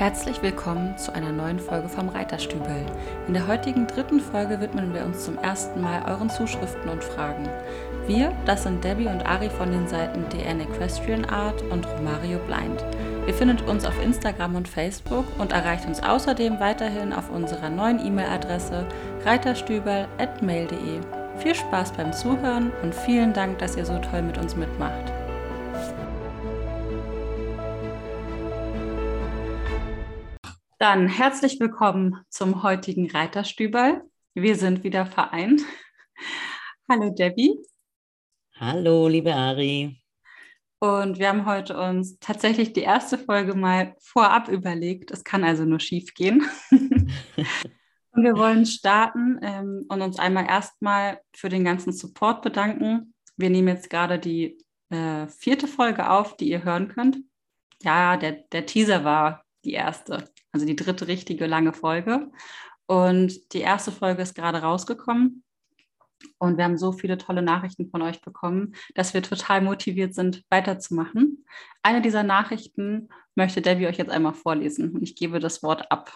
Herzlich willkommen zu einer neuen Folge vom Reiterstübel. In der heutigen dritten Folge widmen wir uns zum ersten Mal euren Zuschriften und Fragen. Wir, das sind Debbie und Ari von den Seiten DN Equestrian Art und Romario Blind. Ihr findet uns auf Instagram und Facebook und erreicht uns außerdem weiterhin auf unserer neuen E-Mail-Adresse reiterstübel.mail.de. Viel Spaß beim Zuhören und vielen Dank, dass ihr so toll mit uns mitmacht. Dann herzlich willkommen zum heutigen Reiterstübel. Wir sind wieder vereint. Hallo Debbie. Hallo, liebe Ari. Und wir haben heute uns tatsächlich die erste Folge mal vorab überlegt. Es kann also nur schief gehen. und wir wollen starten ähm, und uns einmal erstmal für den ganzen Support bedanken. Wir nehmen jetzt gerade die äh, vierte Folge auf, die ihr hören könnt. Ja, der, der Teaser war die erste also die dritte richtige lange Folge. Und die erste Folge ist gerade rausgekommen. Und wir haben so viele tolle Nachrichten von euch bekommen, dass wir total motiviert sind, weiterzumachen. Eine dieser Nachrichten möchte Debbie euch jetzt einmal vorlesen und ich gebe das Wort ab.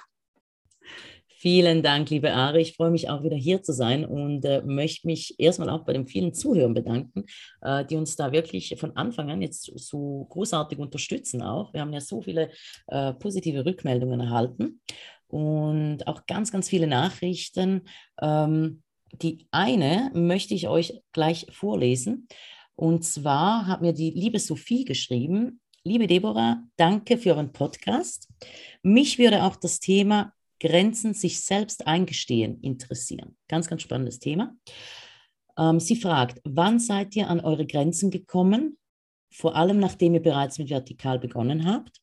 Vielen Dank, liebe Ari. Ich freue mich auch wieder hier zu sein und äh, möchte mich erstmal auch bei den vielen Zuhörern bedanken, äh, die uns da wirklich von Anfang an jetzt so großartig unterstützen auch. Wir haben ja so viele äh, positive Rückmeldungen erhalten und auch ganz, ganz viele Nachrichten. Ähm, die eine möchte ich euch gleich vorlesen. Und zwar hat mir die liebe Sophie geschrieben, Liebe Deborah, danke für euren Podcast. Mich würde auch das Thema Grenzen sich selbst eingestehen interessieren. Ganz, ganz spannendes Thema. Ähm, sie fragt, wann seid ihr an eure Grenzen gekommen? Vor allem nachdem ihr bereits mit Vertikal begonnen habt.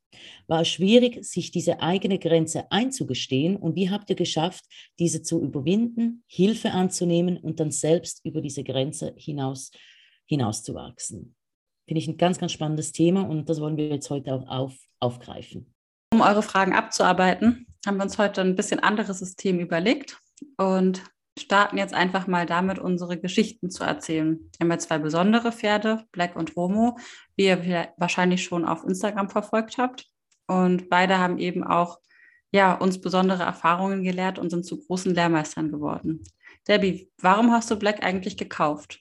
War es schwierig, sich diese eigene Grenze einzugestehen und wie habt ihr geschafft, diese zu überwinden, Hilfe anzunehmen und dann selbst über diese Grenze hinaus, hinauszuwachsen? Finde ich ein ganz, ganz spannendes Thema und das wollen wir jetzt heute auch auf, aufgreifen. Um eure Fragen abzuarbeiten, haben wir uns heute ein bisschen anderes System überlegt und starten jetzt einfach mal damit, unsere Geschichten zu erzählen. Wir haben ja zwei besondere Pferde, Black und Romo, wie ihr wahrscheinlich schon auf Instagram verfolgt habt. Und beide haben eben auch ja, uns besondere Erfahrungen gelehrt und sind zu großen Lehrmeistern geworden. Debbie, warum hast du Black eigentlich gekauft?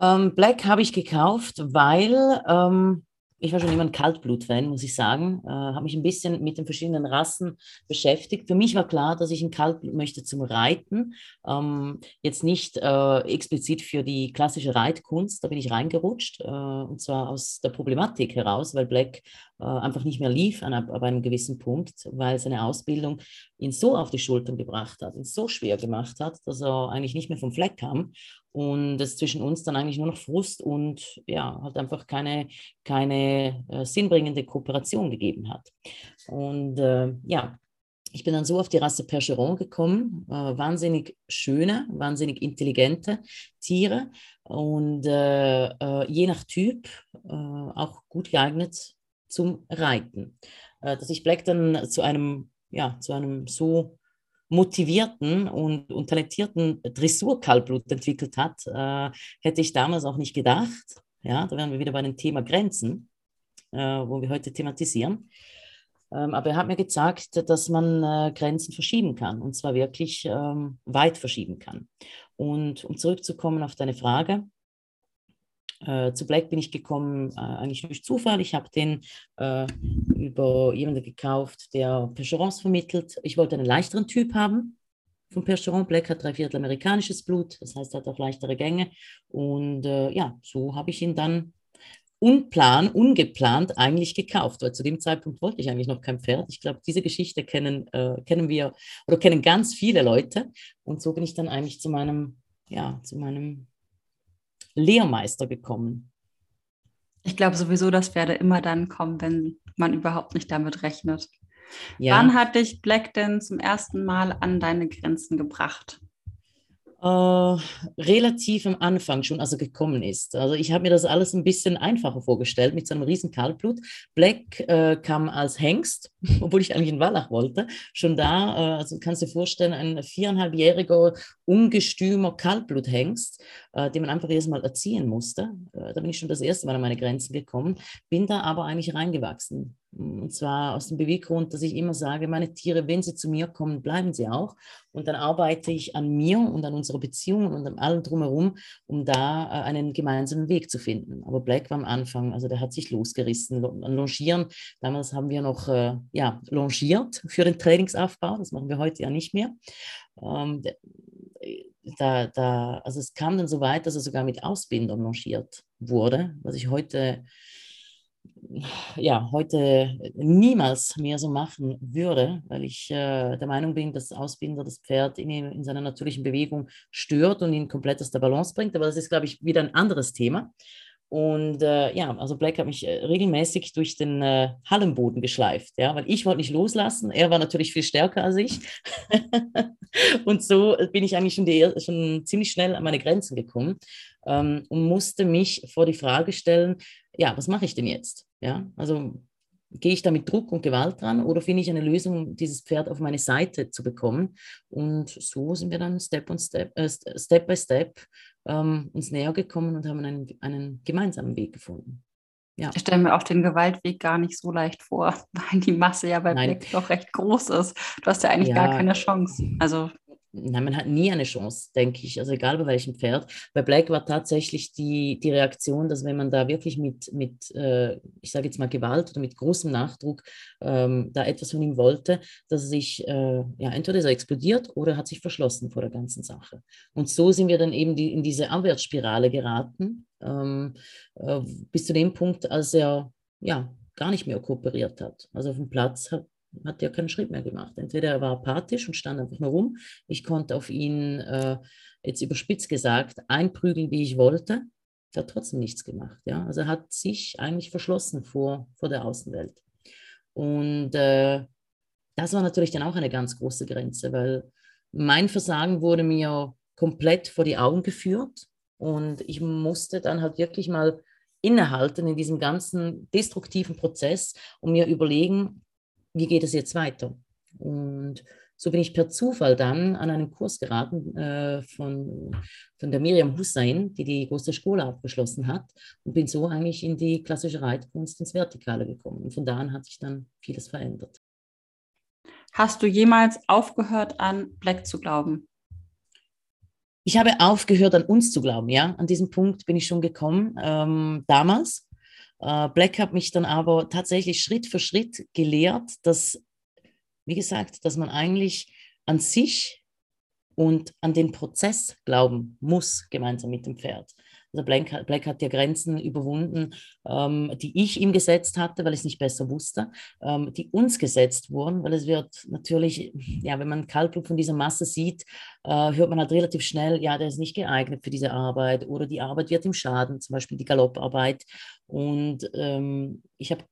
Ähm, Black habe ich gekauft, weil ähm, ich war schon immer ein Kaltblut-Fan, muss ich sagen. Äh, habe mich ein bisschen mit den verschiedenen Rassen beschäftigt. Für mich war klar, dass ich ein Kaltblut möchte zum Reiten. Ähm, jetzt nicht äh, explizit für die klassische Reitkunst, da bin ich reingerutscht. Äh, und zwar aus der Problematik heraus, weil Black äh, einfach nicht mehr lief an, ab einem gewissen Punkt, weil seine Ausbildung ihn so auf die Schultern gebracht hat, ihn so schwer gemacht hat, dass er eigentlich nicht mehr vom Fleck kam und es zwischen uns dann eigentlich nur noch Frust und ja, halt einfach keine, keine äh, sinnbringende Kooperation gegeben hat. Und äh, ja, ich bin dann so auf die Rasse Percheron gekommen, äh, wahnsinnig schöne, wahnsinnig intelligente Tiere und äh, äh, je nach Typ äh, auch gut geeignet zum Reiten. dass ich Black dann zu einem, ja, zu einem so motivierten und, und talentierten Dressurkalblut entwickelt hat, äh, hätte ich damals auch nicht gedacht. Ja, da wären wir wieder bei dem Thema Grenzen, äh, wo wir heute thematisieren. Ähm, aber er hat mir gezeigt, dass man äh, Grenzen verschieben kann und zwar wirklich ähm, weit verschieben kann. Und um zurückzukommen auf deine Frage, äh, zu Black bin ich gekommen äh, eigentlich durch Zufall. Ich habe den äh, über jemanden gekauft, der Percherons vermittelt. Ich wollte einen leichteren Typ haben von Percheron. Black hat drei Viertel amerikanisches Blut, das heißt, er hat auch leichtere Gänge. Und äh, ja, so habe ich ihn dann unplan, ungeplant eigentlich gekauft, weil zu dem Zeitpunkt wollte ich eigentlich noch kein Pferd. Ich glaube, diese Geschichte kennen, äh, kennen wir oder kennen ganz viele Leute. Und so bin ich dann eigentlich zu meinem, ja, zu meinem Lehrmeister gekommen? Ich glaube sowieso, dass Pferde immer dann kommen, wenn man überhaupt nicht damit rechnet. Ja. Wann hat dich Black denn zum ersten Mal an deine Grenzen gebracht? Uh, relativ am Anfang schon, als er gekommen ist. Also ich habe mir das alles ein bisschen einfacher vorgestellt mit so einem riesen Kaltblut. Black äh, kam als Hengst, obwohl ich eigentlich in Wallach wollte. Schon da, äh, also kannst du dir vorstellen, ein viereinhalbjähriger ungestümer Kaltbluthengst äh, den man einfach erstmal erziehen musste. Äh, da bin ich schon das erste Mal an meine Grenzen gekommen, bin da aber eigentlich reingewachsen. Und zwar aus dem Beweggrund, dass ich immer sage, meine Tiere, wenn sie zu mir kommen, bleiben sie auch. Und dann arbeite ich an mir und an unserer Beziehung und an allem drumherum, um da äh, einen gemeinsamen Weg zu finden. Aber Black war am Anfang, also der hat sich losgerissen. Longieren, damals haben wir noch äh, ja, longiert für den Trainingsaufbau, das machen wir heute ja nicht mehr. Ähm, da, da, also es kam dann so weit, dass er sogar mit Ausbindern longiert wurde, was ich heute ja, heute niemals mehr so machen würde, weil ich äh, der Meinung bin, dass Ausbinder das Pferd in, in, seiner natürlichen Bewegung stört und ihn komplett aus der Balance bringt. Aber das ist, glaube ich, wieder ein anderes Thema. Und äh, ja, also Black hat mich äh, regelmäßig durch den äh, Hallenboden geschleift, ja, weil ich wollte nicht loslassen. Er war natürlich viel stärker als ich. und so bin ich eigentlich schon, die, schon ziemlich schnell an meine Grenzen gekommen ähm, und musste mich vor die Frage stellen, ja, was mache ich denn jetzt? Ja, also gehe ich da mit Druck und Gewalt dran oder finde ich eine Lösung, dieses Pferd auf meine Seite zu bekommen? Und so sind wir dann Step, und Step, äh, Step by Step ähm, uns näher gekommen und haben einen, einen gemeinsamen Weg gefunden. Ja. Ich stelle mir auch den Gewaltweg gar nicht so leicht vor, weil die Masse ja bei Black doch recht groß ist. Du hast ja eigentlich ja, gar keine Chance. Also Nein, man hat nie eine Chance, denke ich. Also egal bei welchem Pferd. Bei Black war tatsächlich die, die Reaktion, dass wenn man da wirklich mit, mit äh, ich sage jetzt mal Gewalt oder mit großem Nachdruck ähm, da etwas von ihm wollte, dass er sich, äh, ja, entweder ist er explodiert oder hat sich verschlossen vor der ganzen Sache. Und so sind wir dann eben die, in diese Abwärtsspirale geraten, ähm, äh, bis zu dem Punkt, als er ja gar nicht mehr kooperiert hat. Also auf dem Platz hat hat er keinen Schritt mehr gemacht. Entweder er war apathisch und stand einfach nur rum. Ich konnte auf ihn, äh, jetzt überspitzt gesagt, einprügeln, wie ich wollte. Er hat trotzdem nichts gemacht. Ja? Also er hat sich eigentlich verschlossen vor, vor der Außenwelt. Und äh, das war natürlich dann auch eine ganz große Grenze, weil mein Versagen wurde mir komplett vor die Augen geführt. Und ich musste dann halt wirklich mal innehalten in diesem ganzen destruktiven Prozess und mir überlegen, wie geht es jetzt weiter? Und so bin ich per Zufall dann an einen Kurs geraten äh, von, von der Miriam Hussein, die die große Schule abgeschlossen hat und bin so eigentlich in die klassische Reitkunst ins Vertikale gekommen. Und von da an hat sich dann vieles verändert. Hast du jemals aufgehört, an Black zu glauben? Ich habe aufgehört, an uns zu glauben, ja. An diesem Punkt bin ich schon gekommen, ähm, damals. Äh, Black hat mich dann aber tatsächlich Schritt für Schritt gelehrt, dass, wie gesagt, dass man eigentlich an sich und an den Prozess glauben muss, gemeinsam mit dem Pferd. Also Black, Black hat ja Grenzen überwunden, ähm, die ich ihm gesetzt hatte, weil ich es nicht besser wusste, ähm, die uns gesetzt wurden, weil es wird natürlich, ja, wenn man Kaltblut von dieser Masse sieht, äh, hört man halt relativ schnell, ja, der ist nicht geeignet für diese Arbeit oder die Arbeit wird ihm schaden, zum Beispiel die Galopparbeit. Und ähm, ich habe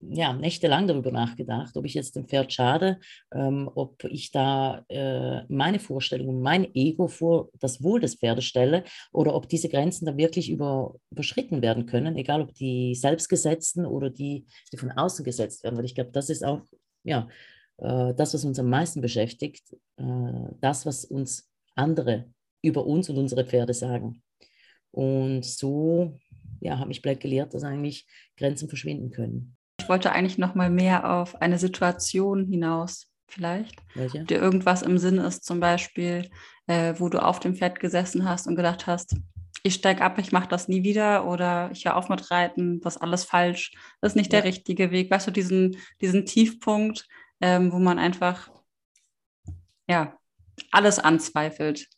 ja, nächtelang darüber nachgedacht, ob ich jetzt dem Pferd schade, ähm, ob ich da äh, meine Vorstellungen, mein Ego vor das Wohl des Pferdes stelle oder ob diese Grenzen da wirklich über, überschritten werden können, egal ob die selbstgesetzten oder die, die von außen gesetzt werden. Weil ich glaube, das ist auch ja, äh, das, was uns am meisten beschäftigt, äh, das, was uns andere über uns und unsere Pferde sagen. Und so ja, habe ich Black gelehrt, dass eigentlich Grenzen verschwinden können wollte eigentlich noch mal mehr auf eine Situation hinaus, vielleicht. Welche? Dir irgendwas im Sinn ist, zum Beispiel, äh, wo du auf dem Pferd gesessen hast und gedacht hast, ich steige ab, ich mache das nie wieder oder ich höre auf mit Reiten, das ist alles falsch, das ist nicht ja. der richtige Weg. Weißt du, diesen, diesen Tiefpunkt, ähm, wo man einfach ja, alles anzweifelt.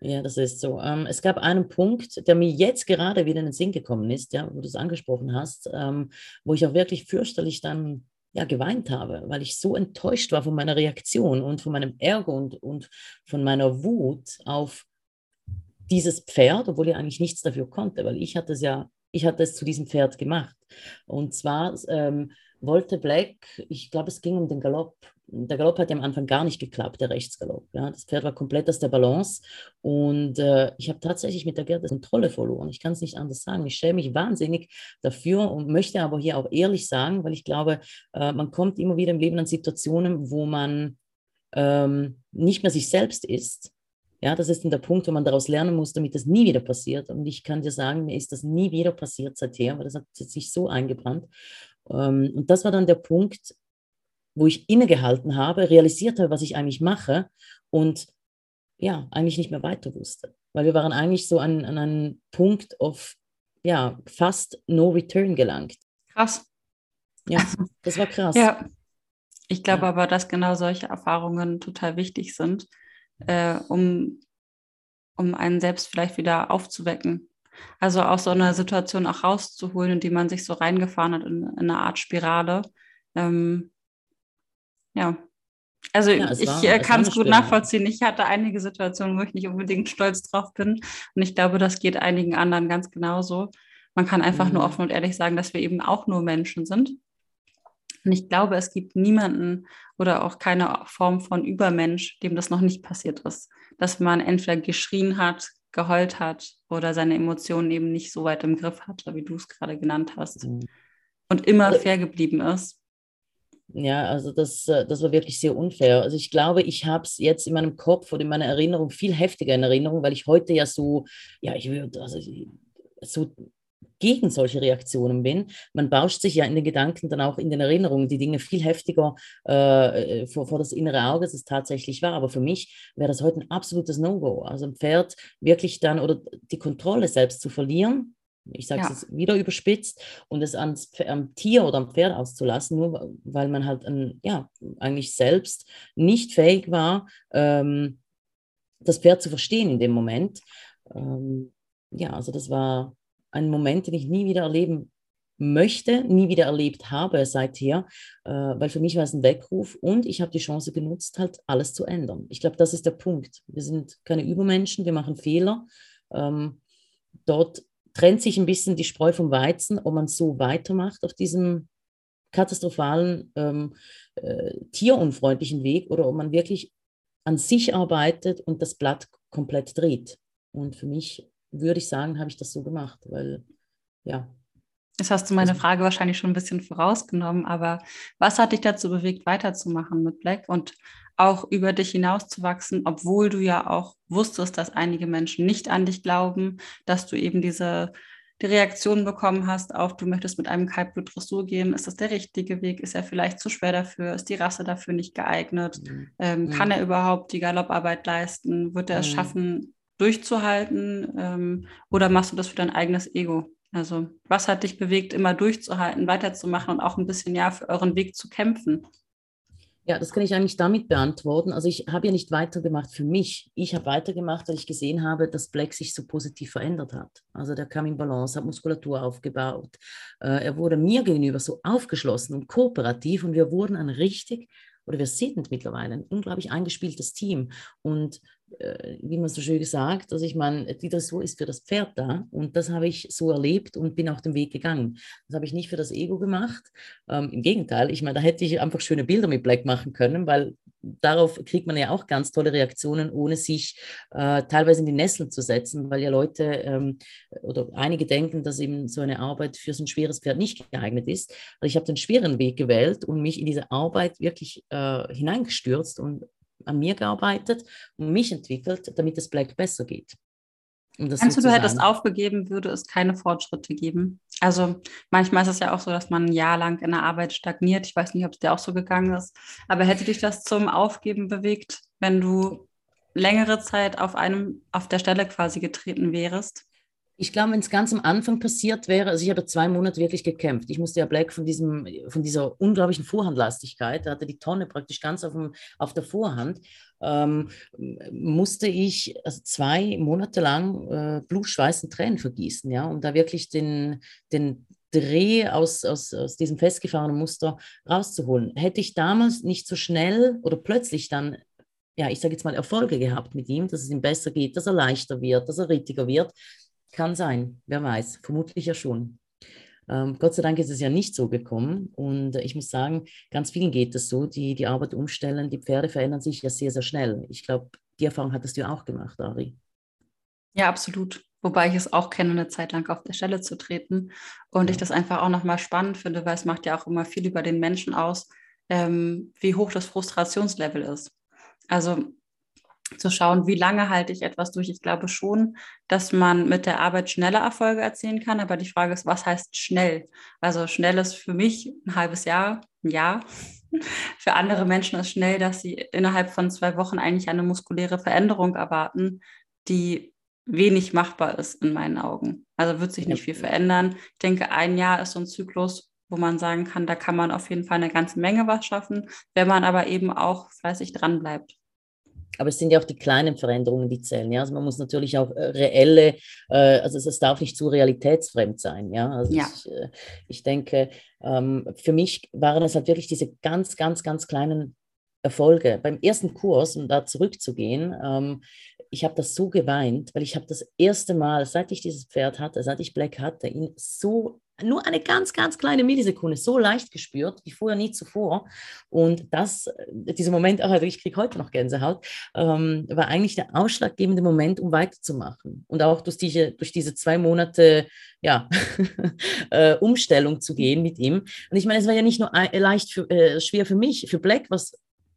Ja, das ist so. Ähm, es gab einen Punkt, der mir jetzt gerade wieder in den Sinn gekommen ist, ja, wo du es angesprochen hast, ähm, wo ich auch wirklich fürchterlich dann ja, geweint habe, weil ich so enttäuscht war von meiner Reaktion und von meinem Ärger und, und von meiner Wut auf dieses Pferd, obwohl ich eigentlich nichts dafür konnte, weil ich hatte es ja, ich hatte es zu diesem Pferd gemacht. Und zwar ähm, wollte Black, ich glaube, es ging um den Galopp, der Galopp hat ja am Anfang gar nicht geklappt, der Rechtsgalopp. Ja. Das Pferd war komplett aus der Balance und äh, ich habe tatsächlich mit der Gerte Kontrolle verloren. Ich kann es nicht anders sagen. Ich schäme mich wahnsinnig dafür und möchte aber hier auch ehrlich sagen, weil ich glaube, äh, man kommt immer wieder im Leben an Situationen, wo man ähm, nicht mehr sich selbst ist Ja, das ist dann der Punkt, wo man daraus lernen muss, damit das nie wieder passiert. Und ich kann dir sagen, mir ist das nie wieder passiert seither, weil das hat sich so eingebrannt. Ähm, und das war dann der Punkt, wo ich innegehalten habe, realisiert habe, was ich eigentlich mache und ja, eigentlich nicht mehr weiter wusste. Weil wir waren eigentlich so an, an einen Punkt of, ja, fast no return gelangt. Krass. Ja, das war krass. ja. Ich glaube ja. aber, dass genau solche Erfahrungen total wichtig sind, äh, um, um einen selbst vielleicht wieder aufzuwecken. Also aus so einer Situation auch rauszuholen, in die man sich so reingefahren hat in, in eine Art Spirale. Ähm, ja. Also ja, ich war, äh, kann es gut nachvollziehen. Ich hatte einige Situationen, wo ich nicht unbedingt stolz drauf bin. Und ich glaube, das geht einigen anderen ganz genauso. Man kann einfach mhm. nur offen und ehrlich sagen, dass wir eben auch nur Menschen sind. Und ich glaube, es gibt niemanden oder auch keine Form von Übermensch, dem das noch nicht passiert ist. Dass man entweder geschrien hat, geheult hat oder seine Emotionen eben nicht so weit im Griff hatte, wie du es gerade genannt hast. Mhm. Und immer also fair geblieben ist. Ja, also das, äh, das war wirklich sehr unfair. Also ich glaube, ich habe es jetzt in meinem Kopf oder in meiner Erinnerung viel heftiger in Erinnerung, weil ich heute ja so, ja, ich würde, also so gegen solche Reaktionen bin. Man bauscht sich ja in den Gedanken dann auch in den Erinnerungen die Dinge viel heftiger äh, vor, vor das innere Auge, als es tatsächlich war. Aber für mich wäre das heute ein absolutes No-Go. Also ein Pferd wirklich dann oder die Kontrolle selbst zu verlieren, ich sage es ja. wieder überspitzt, und es ans, am Tier oder am Pferd auszulassen, nur weil man halt ein, ja, eigentlich selbst nicht fähig war, ähm, das Pferd zu verstehen in dem Moment. Ähm, ja, also das war ein Moment, den ich nie wieder erleben möchte, nie wieder erlebt habe seither, äh, weil für mich war es ein Weckruf und ich habe die Chance genutzt, halt alles zu ändern. Ich glaube, das ist der Punkt. Wir sind keine Übermenschen, wir machen Fehler. Ähm, dort trennt sich ein bisschen die Spreu vom Weizen, ob man so weitermacht auf diesem katastrophalen, ähm, äh, tierunfreundlichen Weg oder ob man wirklich an sich arbeitet und das Blatt komplett dreht. Und für mich würde ich sagen, habe ich das so gemacht, weil ja. Jetzt hast du meine also Frage wahrscheinlich schon ein bisschen vorausgenommen, aber was hat dich dazu bewegt, weiterzumachen mit Black und auch über dich hinauszuwachsen, obwohl du ja auch wusstest, dass einige Menschen nicht an dich glauben, dass du eben diese die Reaktion bekommen hast auf, du möchtest mit einem Kaltblut Dressur gehen, ist das der richtige Weg? Ist er vielleicht zu schwer dafür? Ist die Rasse dafür nicht geeignet? Mhm. Ähm, mhm. Kann er überhaupt die Galopparbeit leisten? Wird er es mhm. schaffen, durchzuhalten? Ähm, oder machst du das für dein eigenes Ego? Also, was hat dich bewegt, immer durchzuhalten, weiterzumachen und auch ein bisschen ja für euren Weg zu kämpfen? Ja, das kann ich eigentlich damit beantworten. Also ich habe ja nicht weitergemacht für mich. Ich habe weitergemacht, weil ich gesehen habe, dass Black sich so positiv verändert hat. Also der kam in Balance, hat Muskulatur aufgebaut. Äh, er wurde mir gegenüber so aufgeschlossen und kooperativ und wir wurden ein richtig, oder wir sind mittlerweile ein unglaublich eingespieltes Team. Und äh, wie man so schön gesagt, also ich meine, die Dressur ist für das Pferd da und das habe ich so erlebt und bin auch den Weg gegangen. Das habe ich nicht für das Ego gemacht. Ähm, Im Gegenteil, ich meine, da hätte ich einfach schöne Bilder mit Black machen können, weil darauf kriegt man ja auch ganz tolle Reaktionen, ohne sich äh, teilweise in die Nesseln zu setzen, weil ja Leute ähm, oder einige denken, dass eben so eine Arbeit für so ein schweres Pferd nicht geeignet ist. Also ich habe den schweren Weg gewählt und mich in diese Arbeit wirklich äh, hineingestürzt und an mir gearbeitet und mich entwickelt, damit es Black besser geht. Um Meinst du, du hättest aufgegeben, würde es keine Fortschritte geben? Also manchmal ist es ja auch so, dass man ein Jahr lang in der Arbeit stagniert. Ich weiß nicht, ob es dir auch so gegangen ist. Aber hätte dich das zum Aufgeben bewegt, wenn du längere Zeit auf einem, auf der Stelle quasi getreten wärst? Ich glaube, wenn es ganz am Anfang passiert wäre, also ich habe zwei Monate wirklich gekämpft. Ich musste ja Black von, diesem, von dieser unglaublichen Vorhandlastigkeit, da hatte die Tonne praktisch ganz auf, dem, auf der Vorhand, ähm, musste ich also zwei Monate lang äh, Blut, und Tränen vergießen, ja, um da wirklich den, den Dreh aus, aus, aus diesem festgefahrenen Muster rauszuholen. Hätte ich damals nicht so schnell oder plötzlich dann ja, ich sage jetzt mal, Erfolge gehabt mit ihm, dass es ihm besser geht, dass er leichter wird, dass er rittiger wird, kann sein, wer weiß, vermutlich ja schon. Ähm, Gott sei Dank ist es ja nicht so gekommen und ich muss sagen, ganz vielen geht es so, die die Arbeit umstellen, die Pferde verändern sich ja sehr, sehr schnell. Ich glaube, die Erfahrung hattest du auch gemacht, Ari. Ja, absolut. Wobei ich es auch kenne, eine Zeit lang auf der Stelle zu treten. Und ja. ich das einfach auch nochmal spannend finde, weil es macht ja auch immer viel über den Menschen aus, ähm, wie hoch das Frustrationslevel ist. Also zu schauen, wie lange halte ich etwas durch. Ich glaube schon, dass man mit der Arbeit schneller Erfolge erzielen kann, aber die Frage ist, was heißt schnell? Also schnell ist für mich ein halbes Jahr, ein Jahr. Für andere Menschen ist schnell, dass sie innerhalb von zwei Wochen eigentlich eine muskuläre Veränderung erwarten, die wenig machbar ist in meinen Augen. Also wird sich nicht viel verändern. Ich denke, ein Jahr ist so ein Zyklus, wo man sagen kann, da kann man auf jeden Fall eine ganze Menge was schaffen, wenn man aber eben auch fleißig dranbleibt. Aber es sind ja auch die kleinen Veränderungen, die zählen. Ja? Also man muss natürlich auch äh, reelle, äh, also es darf nicht zu realitätsfremd sein. Ja, also ja. Ich, äh, ich denke, ähm, für mich waren es halt wirklich diese ganz, ganz, ganz kleinen Erfolge. Beim ersten Kurs, um da zurückzugehen, ähm, ich habe das so geweint, weil ich habe das erste Mal, seit ich dieses Pferd hatte, seit ich Black hatte, ihn so nur eine ganz, ganz kleine Millisekunde so leicht gespürt wie vorher nie zuvor. Und das, äh, dieser Moment, also ich kriege heute noch Gänsehaut, ähm, war eigentlich der ausschlaggebende Moment, um weiterzumachen. Und auch durch diese, durch diese zwei Monate ja, äh, Umstellung zu gehen mit ihm. Und ich meine, es war ja nicht nur leicht für, äh, schwer für mich, für Black, was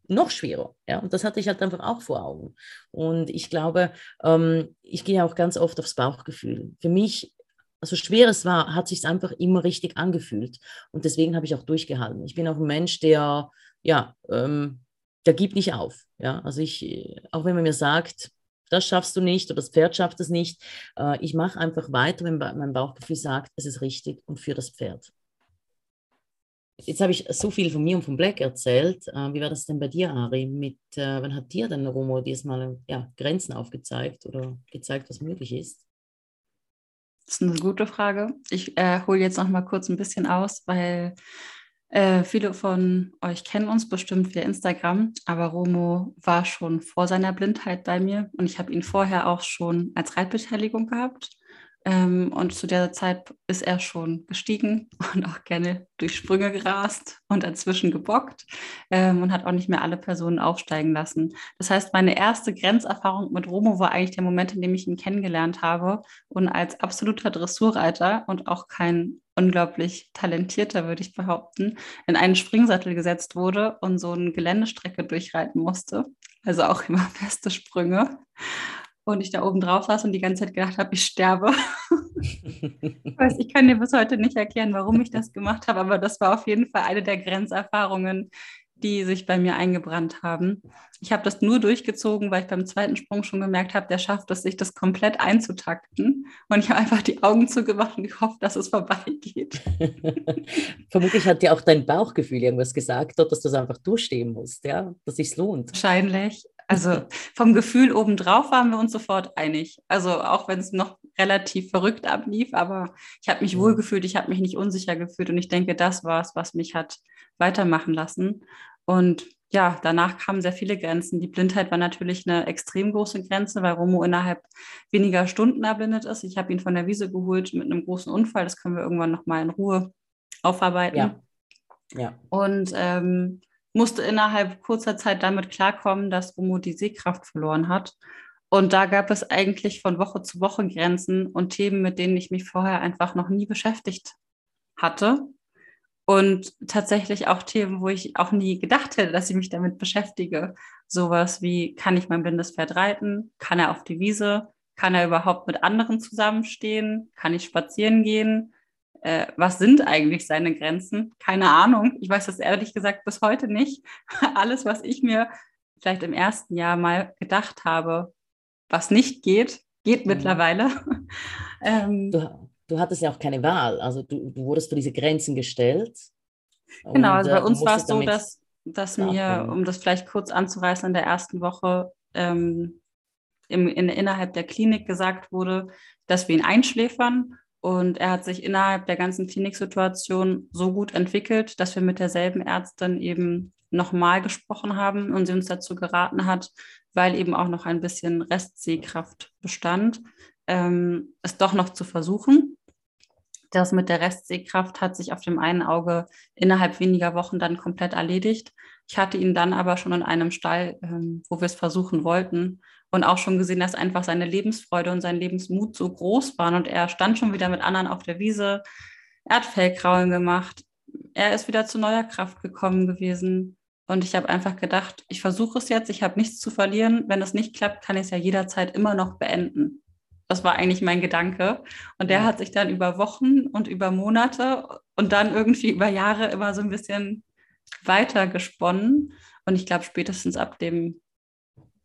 noch schwerer. Ja? Und das hatte ich halt einfach auch vor Augen. Und ich glaube, ähm, ich gehe auch ganz oft aufs Bauchgefühl. Für mich, so schwer es war, hat sich einfach immer richtig angefühlt. Und deswegen habe ich auch durchgehalten. Ich bin auch ein Mensch, der, ja, ähm, der gibt nicht auf. Ja? Also ich, auch wenn man mir sagt, das schaffst du nicht oder das Pferd schafft es nicht, äh, ich mache einfach weiter, wenn mein Bauchgefühl sagt, es ist richtig und für das Pferd. Jetzt habe ich so viel von mir und von Black erzählt. Äh, wie war das denn bei dir, Ari? Mit, äh, wann hat dir denn Romo diesmal ja, Grenzen aufgezeigt oder gezeigt, was möglich ist? Das ist eine gute Frage. Ich äh, hole jetzt noch mal kurz ein bisschen aus, weil äh, viele von euch kennen uns bestimmt via Instagram, aber Romo war schon vor seiner Blindheit bei mir und ich habe ihn vorher auch schon als Reitbeteiligung gehabt. Ähm, und zu der Zeit ist er schon gestiegen und auch gerne durch Sprünge gerast und dazwischen gebockt ähm, und hat auch nicht mehr alle Personen aufsteigen lassen. Das heißt, meine erste Grenzerfahrung mit Romo war eigentlich der Moment, in dem ich ihn kennengelernt habe und als absoluter Dressurreiter und auch kein unglaublich talentierter, würde ich behaupten, in einen Springsattel gesetzt wurde und so eine Geländestrecke durchreiten musste. Also auch immer feste Sprünge und ich da oben drauf saß und die ganze Zeit gedacht habe, ich sterbe. ich, weiß, ich kann dir bis heute nicht erklären, warum ich das gemacht habe, aber das war auf jeden Fall eine der Grenzerfahrungen, die sich bei mir eingebrannt haben. Ich habe das nur durchgezogen, weil ich beim zweiten Sprung schon gemerkt habe, der schafft es, sich das komplett einzutakten. Und ich habe einfach die Augen zugemacht und gehofft, dass es vorbeigeht. Vermutlich hat dir auch dein Bauchgefühl irgendwas gesagt, dass du es einfach durchstehen musst, ja, dass es sich lohnt. Wahrscheinlich. Also vom Gefühl obendrauf waren wir uns sofort einig. Also auch wenn es noch relativ verrückt ablief, aber ich habe mich wohl gefühlt, ich habe mich nicht unsicher gefühlt und ich denke, das war es, was mich hat weitermachen lassen. Und ja, danach kamen sehr viele Grenzen. Die Blindheit war natürlich eine extrem große Grenze, weil Romo innerhalb weniger Stunden erblindet ist. Ich habe ihn von der Wiese geholt mit einem großen Unfall. Das können wir irgendwann nochmal in Ruhe aufarbeiten. Ja. ja. Und ähm, musste innerhalb kurzer Zeit damit klarkommen, dass Romo die Sehkraft verloren hat. Und da gab es eigentlich von Woche zu Woche Grenzen und Themen, mit denen ich mich vorher einfach noch nie beschäftigt hatte. Und tatsächlich auch Themen, wo ich auch nie gedacht hätte, dass ich mich damit beschäftige. Sowas wie, kann ich mein blindes Pferd reiten? Kann er auf die Wiese? Kann er überhaupt mit anderen zusammenstehen? Kann ich spazieren gehen? Äh, was sind eigentlich seine Grenzen? Keine Ahnung. Ich weiß das ehrlich gesagt bis heute nicht. Alles, was ich mir vielleicht im ersten Jahr mal gedacht habe, was nicht geht, geht mhm. mittlerweile. ähm, du, du, hattest ja auch keine Wahl. Also du, du wurdest vor diese Grenzen gestellt. Genau, also bei äh, uns war es so, dass, dass mir, um das vielleicht kurz anzureißen, in der ersten Woche ähm, im, in, innerhalb der Klinik gesagt wurde, dass wir ihn einschläfern und er hat sich innerhalb der ganzen Kliniksituation so gut entwickelt, dass wir mit derselben Ärztin eben nochmal gesprochen haben und sie uns dazu geraten hat, weil eben auch noch ein bisschen Restsehkraft bestand, ähm, es doch noch zu versuchen. Das mit der Restsehkraft hat sich auf dem einen Auge innerhalb weniger Wochen dann komplett erledigt. Ich hatte ihn dann aber schon in einem Stall, ähm, wo wir es versuchen wollten und auch schon gesehen, dass einfach seine Lebensfreude und sein Lebensmut so groß waren und er stand schon wieder mit anderen auf der Wiese, er hat Fellkraulen gemacht, er ist wieder zu neuer Kraft gekommen gewesen Und ich habe einfach gedacht, ich versuche es jetzt, ich habe nichts zu verlieren. Wenn es nicht klappt, kann ich es ja jederzeit immer noch beenden. Das war eigentlich mein Gedanke. Und der ja. hat sich dann über Wochen und über Monate und dann irgendwie über Jahre immer so ein bisschen weiter gesponnen. Und ich glaube, spätestens ab dem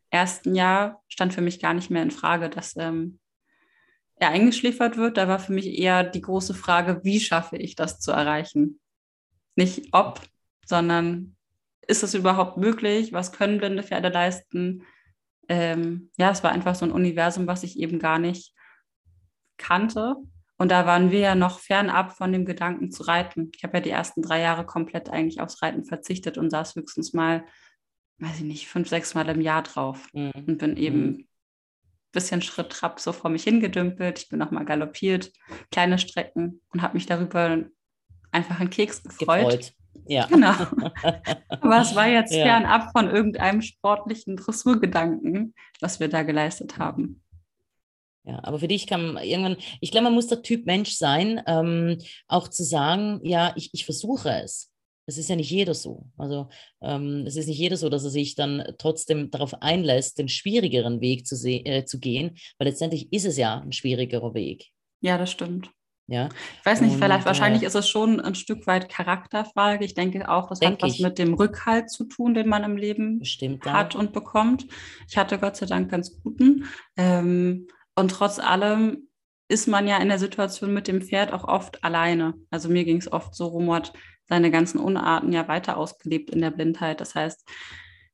ersten Jahr stand für mich gar nicht mehr in Frage, dass ähm, er eingeschläfert wird. Da war für mich eher die große Frage, wie schaffe ich das zu erreichen? Nicht ob, sondern ist es überhaupt möglich? Was können blinde Pferde leisten? ähm, ja, es war einfach so ein Universum, was ich eben gar nicht kannte. Und da waren wir ja noch fernab von dem Gedanken zu reiten. Ich habe ja die ersten drei Jahre komplett eigentlich aufs Reiten verzichtet und saß höchstens mal, weiß ich nicht, fünf, sechs Mal im Jahr drauf mhm. und bin eben ein mhm. bisschen Schritt, Trab so vor mich hingedümpelt. Ich bin nochmal galoppiert, kleine Strecken und habe mich darüber einfach einen Keks gefreut. gefreut. Ja. Genau. Aber es war jetzt ja. fernab von irgendeinem sportlichen Dressurgedanken, was wir da geleistet haben. Ja, aber für dich kann man irgendwann, ich glaube, man muss der Typ Mensch sein, ähm, auch zu sagen, ja, ich, ich versuche es. Es ist ja nicht jeder so. Also ähm, es ist nicht jeder so, dass er sich dann trotzdem darauf einlässt, den schwierigeren Weg zu, äh, zu gehen, weil letztendlich ist es ja ein schwierigerer Weg. Ja, das stimmt. Ja. Ich weiß nicht, vielleicht, äh, wahrscheinlich ist es schon ein Stück weit Charakterfrage. Ich denke auch, das hat was ich. mit dem Rückhalt zu tun, den man im Leben Bestimmt, hat ja. und bekommt. Ich hatte Gott sei Dank ganz guten. Ähm, und trotz allem ist man ja in der Situation mit dem Pferd auch oft alleine. Also mir ging es oft so, Rumort seine ganzen Unarten ja weiter ausgelebt in der Blindheit. Das heißt,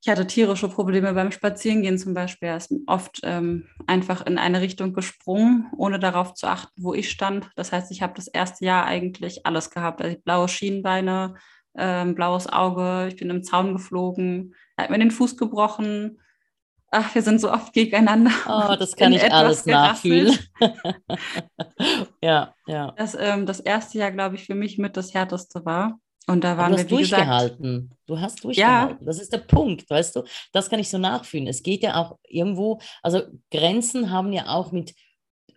ich hatte tierische Probleme beim Spazierengehen zum Beispiel. Er ist oft ähm, einfach in eine Richtung gesprungen, ohne darauf zu achten, wo ich stand. Das heißt, ich habe das erste Jahr eigentlich alles gehabt. Also blaue Schienbeine, ähm, blaues Auge, ich bin im Zaun geflogen, er hat mir den Fuß gebrochen. Ach, wir sind so oft gegeneinander. Oh, das kann ich alles nachfühlen. ja, ja. Das, ähm, das erste Jahr, glaube ich, für mich mit das härteste war. Und da waren du hast wir, durchgehalten. Gesagt, du hast durchgehalten. Ja. Das ist der Punkt, weißt du? Das kann ich so nachfühlen. Es geht ja auch irgendwo, also Grenzen haben ja auch mit,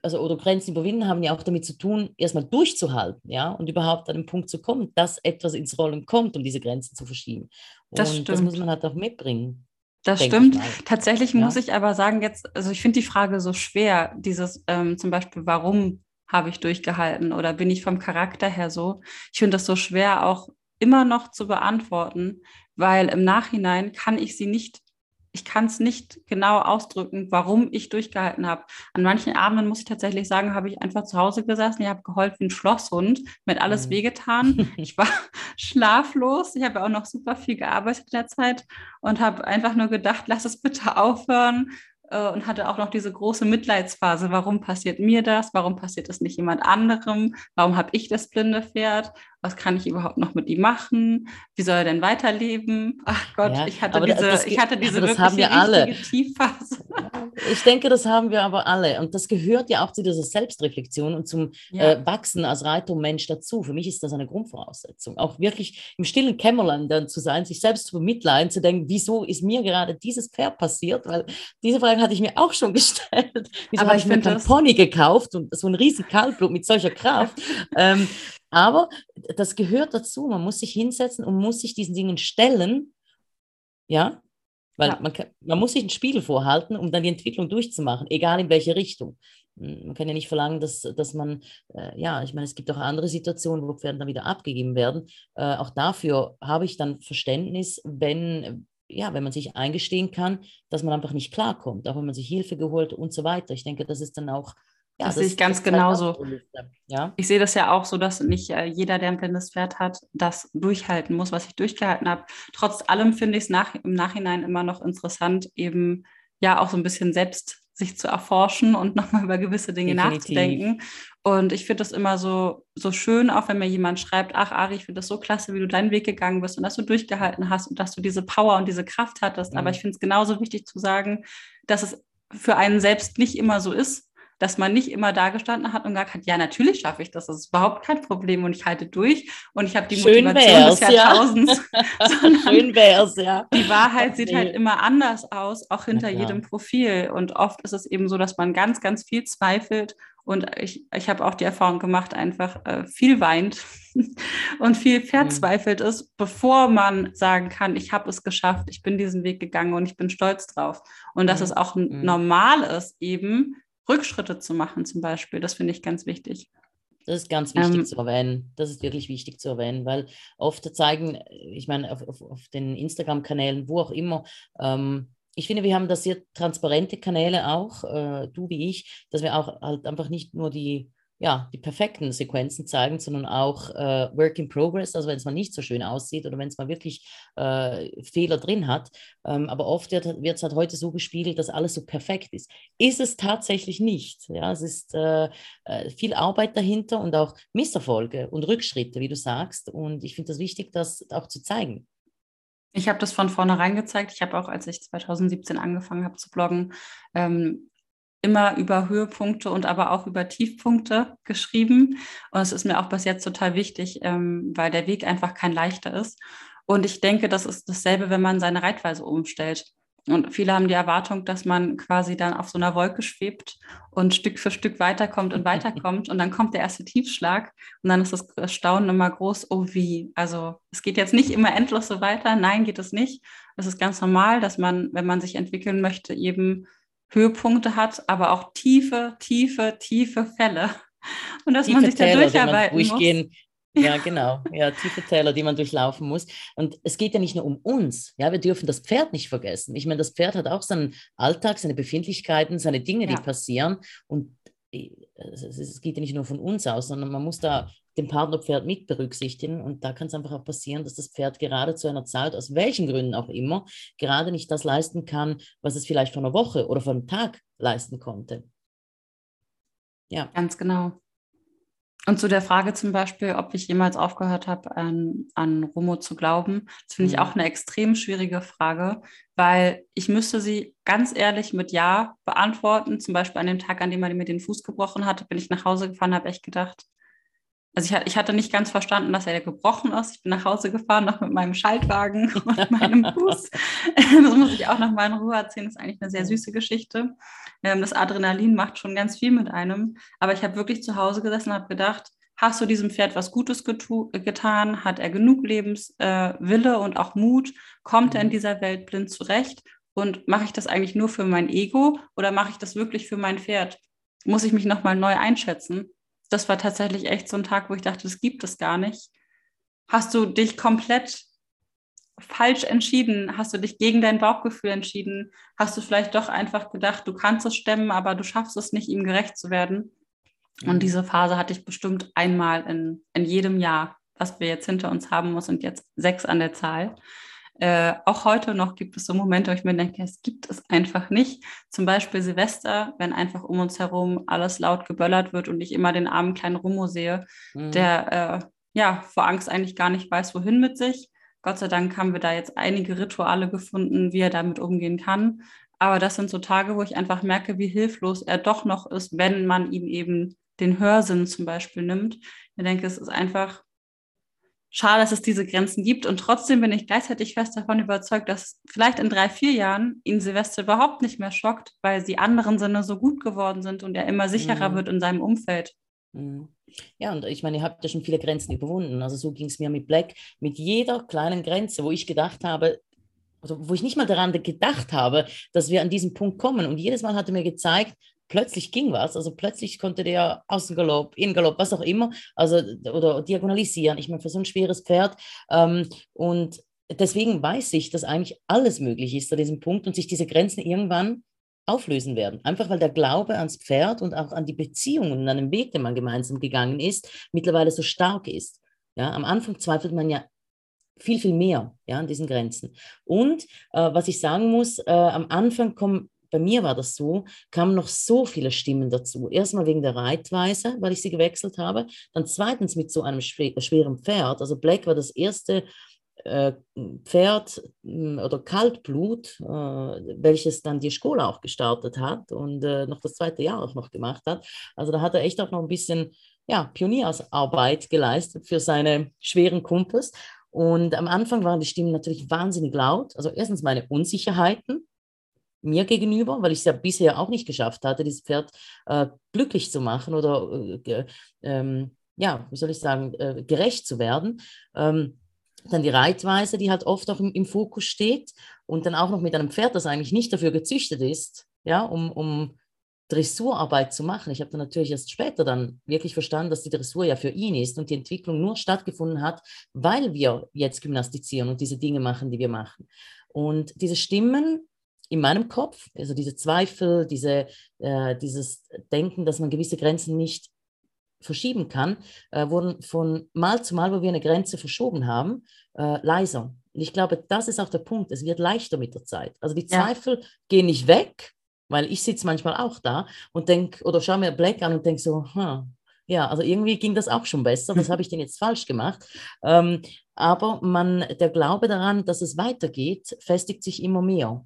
also oder Grenzen überwinden haben ja auch damit zu tun, erstmal durchzuhalten, ja, und überhaupt an den Punkt zu kommen, dass etwas ins Rollen kommt, um diese Grenzen zu verschieben. Und das, das muss man halt auch mitbringen. Das stimmt. Tatsächlich ja. muss ich aber sagen, jetzt, also ich finde die Frage so schwer, dieses ähm, zum Beispiel, warum habe ich durchgehalten oder bin ich vom Charakter her so? Ich finde das so schwer auch immer noch zu beantworten, weil im Nachhinein kann ich sie nicht, ich kann es nicht genau ausdrücken, warum ich durchgehalten habe. An manchen Abenden muss ich tatsächlich sagen, habe ich einfach zu Hause gesessen, ich habe geheult wie ein Schlosshund, mit alles mhm. wehgetan. Ich war schlaflos, ich habe auch noch super viel gearbeitet in der Zeit und habe einfach nur gedacht, lass es bitte aufhören und hatte auch noch diese große Mitleidsphase. Warum passiert mir das? Warum passiert es nicht jemand anderem? Warum habe ich das blinde Pferd? Was kann ich überhaupt noch mit ihm machen? Wie soll er denn weiterleben? Ach Gott, ja, ich hatte diese, das, ich hatte diese das haben wir alle. Tiefphase. Ich denke, das haben wir aber alle. Und das gehört ja auch zu dieser Selbstreflexion und zum ja. äh, Wachsen als Reiter und Mensch dazu. Für mich ist das eine Grundvoraussetzung. Auch wirklich im stillen Kämmerlein dann zu sein, sich selbst zu bemitleiden, zu denken, wieso ist mir gerade dieses Pferd passiert? Weil diese Frage hatte ich mir auch schon gestellt. Wieso habe ich mir kein Pony gekauft und so ein riesen Kaltblut mit solcher Kraft? ähm, aber das gehört dazu. Man muss sich hinsetzen und muss sich diesen Dingen stellen. Ja, weil ja. man, kann, man muss sich einen Spiegel vorhalten, um dann die Entwicklung durchzumachen, egal in welche Richtung. Hm, man kann ja nicht verlangen, dass, dass man, äh, ja, ich meine, es gibt auch andere Situationen, wo Pferde dann wieder abgegeben werden. Äh, auch dafür habe ich dann Verständnis, wenn, ja, wenn man sich eingestehen kann, dass man einfach nicht klarkommt, auch wenn man sich Hilfe geholt und so weiter. Ich denke, das ist dann auch ja, das, das sehe ich ganz genauso. Ja? Ich sehe das ja auch so, dass nicht äh, jeder, der ein blindes Pferd hat, das durchhalten muss, was ich durchgehalten habe. Trotz allem finde ich es nach, im Nachhinein immer noch interessant, eben ja auch so ein bisschen selbst sich zu erforschen und nochmal über gewisse Dinge Definitiv. nachzudenken. Und ich finde das immer so, so schön, auch wenn mir jemand schreibt, ach Ari, ich finde das so klasse, wie du deinen Weg gegangen bist und dass du durchgehalten hast und dass du diese Power und diese Kraft hattest. Mhm. Aber ich finde es genauso wichtig zu sagen, dass es für einen selbst nicht immer so ist dass man nicht immer da gestanden hat und gesagt hat, ja, natürlich schaffe ich das, das ist überhaupt kein Problem und ich halte durch und ich habe die Schön Motivation des Jahrtausends. Ja. Schön wär's, ja. Die Wahrheit sieht halt immer anders aus, auch hinter jedem Profil und oft ist es eben so, dass man ganz, ganz viel zweifelt Und ich, ich habe auch die Erfahrung gemacht, einfach äh, viel weint und viel mhm. verzweifelt ist, bevor man sagen kann, ich habe es geschafft, ich bin diesen Weg gegangen und ich bin stolz drauf. Und dass mhm. es auch mhm. normal ist, eben Rückschritte zu machen zum Beispiel. Das finde ich ganz wichtig. Das ist ganz wichtig ähm, zu erwähnen. Das ist wirklich wichtig zu erwähnen, weil oft zeigen, ich meine, auf, auf, auf den Instagram-Kanälen, wo auch immer, ähm, ich finde, wir haben da sehr transparente Kanäle auch, äh, du wie ich, dass wir auch halt einfach nicht nur die ja, die perfekten Sequenzen zeigen, sondern auch äh, Work in Progress, also wenn es mal nicht so schön aussieht oder wenn es mal wirklich äh, Fehler drin hat. Ähm, aber oft wird es halt heute so gespiegelt, dass alles so perfekt ist. Ist es tatsächlich nicht. Ja, es ist äh, äh viel Arbeit dahinter und auch Misserfolge und Rückschritte, wie du sagst. Und ich finde das wichtig, das auch zu zeigen. Ich habe das von vornherein gezeigt. Ich habe auch, als ich 2017 angefangen habe zu bloggen, ähm, immer über Höhepunkte und aber auch über Tiefpunkte geschrieben. Und es ist mir auch bis jetzt total wichtig, ähm, weil der Weg einfach kein leichter ist. Und ich denke, das ist dasselbe, wenn man seine Reitweise umstellt. Und viele haben die Erwartung, dass man quasi dann auf so einer Wolke schwebt und Stück für Stück weiterkommt und weiterkommt. Und dann kommt der erste Tiefschlag und dann ist das Staunen immer groß, oh wie. Also es geht jetzt nicht immer endlos so weiter. Nein, geht es nicht. Es ist ganz normal, dass man, wenn man sich entwickeln möchte, eben Höhepunkte hat, aber auch tiefe, tiefe, tiefe Fälle. Und dass tiefe man sich da Täler, durcharbeiten muss. Ja, genau. Ja, tiefe Täler, die man durchlaufen muss. Und es geht ja nicht nur um uns. Ja, wir dürfen das Pferd nicht vergessen. Ich meine, das Pferd hat auch seinen Alltag, seine Befindlichkeiten, seine Dinge, ja. die passieren. Und äh, es geht ja nicht nur von uns aus, sondern man muss da den Partnerpferd mit berücksichtigen. Und da kann es einfach auch passieren, dass das Pferd gerade zu einer Zeit, aus welchen Gründen auch immer, gerade nicht das leisten kann, was es vielleicht vor einer Woche oder vor einem Tag leisten konnte. Ja. Ganz genau. Und zu der Frage zum Beispiel, ob ich jemals aufgehört habe, an, an Romo zu glauben, das finde ich mhm. auch eine extrem schwierige Frage, weil ich müsste sie ganz ehrlich mit Ja beantworten. Zum Beispiel an dem Tag, an dem er mir den Fuß gebrochen hatte, bin ich nach Hause gefahren, habe echt gedacht, also ich, ich, hatte nicht ganz verstanden, dass er gebrochen ist. Ich bin nach Hause gefahren, noch mit meinem Schaltwagen und meinem Fuß. das muss ich auch noch mal in Ruhe erzählen. Das ist eigentlich eine sehr süße Geschichte. Ähm, das Adrenalin macht schon ganz viel mit einem. Aber ich habe wirklich zu Hause gesessen und habe gedacht, hast du diesem Pferd was Gutes getan? Hat er genug Lebenswille äh, und auch Mut? Kommt er in mhm. dieser Welt blind zurecht? Und mache ich das eigentlich nur für mein Ego oder mache ich das wirklich für mein Pferd? Muss ich mich nochmal neu einschätzen? Das war tatsächlich echt so ein Tag, wo ich dachte, das gibt es gar nicht. Hast du dich komplett falsch entschieden? Hast du dich gegen dein Bauchgefühl entschieden? Hast du vielleicht doch einfach gedacht, du kannst es stemmen, aber du schaffst es nicht, ihm gerecht zu werden? Und mhm. diese Phase hatte ich bestimmt einmal in, in jedem Jahr, was wir jetzt hinter uns haben, muss und jetzt sechs an der Zahl. Äh, auch heute noch gibt es so Momente, wo ich mir denke, es gibt es einfach nicht. Zum Beispiel Silvester, wenn einfach um uns herum alles laut geböllert wird und ich immer den armen kleinen Rummo sehe, mhm. der äh, ja vor Angst eigentlich gar nicht weiß, wohin mit sich. Gott sei Dank haben wir da jetzt einige Rituale gefunden, wie er damit umgehen kann. Aber das sind so Tage, wo ich einfach merke, wie hilflos er doch noch ist, wenn man ihm eben den Hörsinn zum Beispiel nimmt. Ich denke, es ist einfach schade, dass es diese Grenzen gibt. Und trotzdem bin ich gleichzeitig fest davon überzeugt, dass vielleicht in drei, vier Jahren ihn Silvester überhaupt nicht mehr schockt, weil die anderen Sinne so gut geworden sind und er immer sicherer mhm. wird in seinem Umfeld. Mhm. Ja, und ich meine, ihr habt ja schon viele Grenzen überwunden. Also so ging es mir mit Black, mit jeder kleinen Grenze, wo ich gedacht habe, also wo ich nicht mal daran gedacht habe, dass wir an diesen Punkt kommen. Und jedes Mal hat er mir gezeigt, plötzlich ging was. Also plötzlich konnte der Außengalopp, Innengalopp, was auch immer, also oder diagonalisieren. Ich meine, für so ein schweres Pferd. Ähm, und deswegen weiß ich, dass eigentlich alles möglich ist an diesem Punkt und sich diese Grenzen irgendwann auflösen werden. Einfach weil der Glaube ans Pferd und auch an die Beziehungen und an den Weg, den man gemeinsam gegangen ist, mittlerweile so stark ist. Ja, am Anfang zweifelt man ja viel, viel mehr ja, an diesen Grenzen. Und äh, was ich sagen muss, äh, am Anfang kommen bei mir war das so, kamen noch so viele Stimmen dazu. Erstmal wegen der Reitweise, weil ich sie gewechselt habe. Dann zweitens mit so einem schweren Pferd. Also Black war das erste äh, Pferd hm, oder Kaltblut, äh, welches dann die Schule auch gestartet hat und äh, noch das zweite Jahr auch noch gemacht hat. Also da hat er echt auch noch ein bisschen ja, Pioniersarbeit geleistet für seine schweren Kumpels. Und am Anfang waren die Stimmen natürlich wahnsinnig laut. Also erstens meine Unsicherheiten, mir gegenüber, weil ich es ja bisher auch nicht geschafft hatte, dieses Pferd äh, glücklich zu machen oder äh, ähm, ja, wie soll ich sagen, äh, gerecht zu werden. Ähm, dann die Reitweise, die halt oft auch im, im, Fokus steht und dann auch noch mit einem Pferd, das eigentlich nicht dafür gezüchtet ist, ja, um, um Dressurarbeit zu machen. Ich habe dann natürlich erst später dann wirklich verstanden, dass die Dressur ja für ihn ist und die Entwicklung nur stattgefunden hat, weil wir jetzt gymnastizieren und diese Dinge machen, die wir machen. Und diese Stimmen in meinem Kopf, also diese Zweifel, diese, äh, dieses Denken, dass man gewisse Grenzen nicht verschieben kann, äh, wurden von Mal zu Mal, wo wir eine Grenze verschoben haben, äh, leiser. Und ich glaube, das ist auch der Punkt. Es wird leichter mit der Zeit. Also die Zweifel ja. gehen nicht weg, weil ich sitze manchmal auch da und denke, oder schaue mir Black an und denke so, hm, ja, also irgendwie ging das auch schon besser. Was habe ich denn jetzt falsch gemacht? Ähm, aber man, der Glaube daran, dass es weitergeht, festigt sich immer mehr.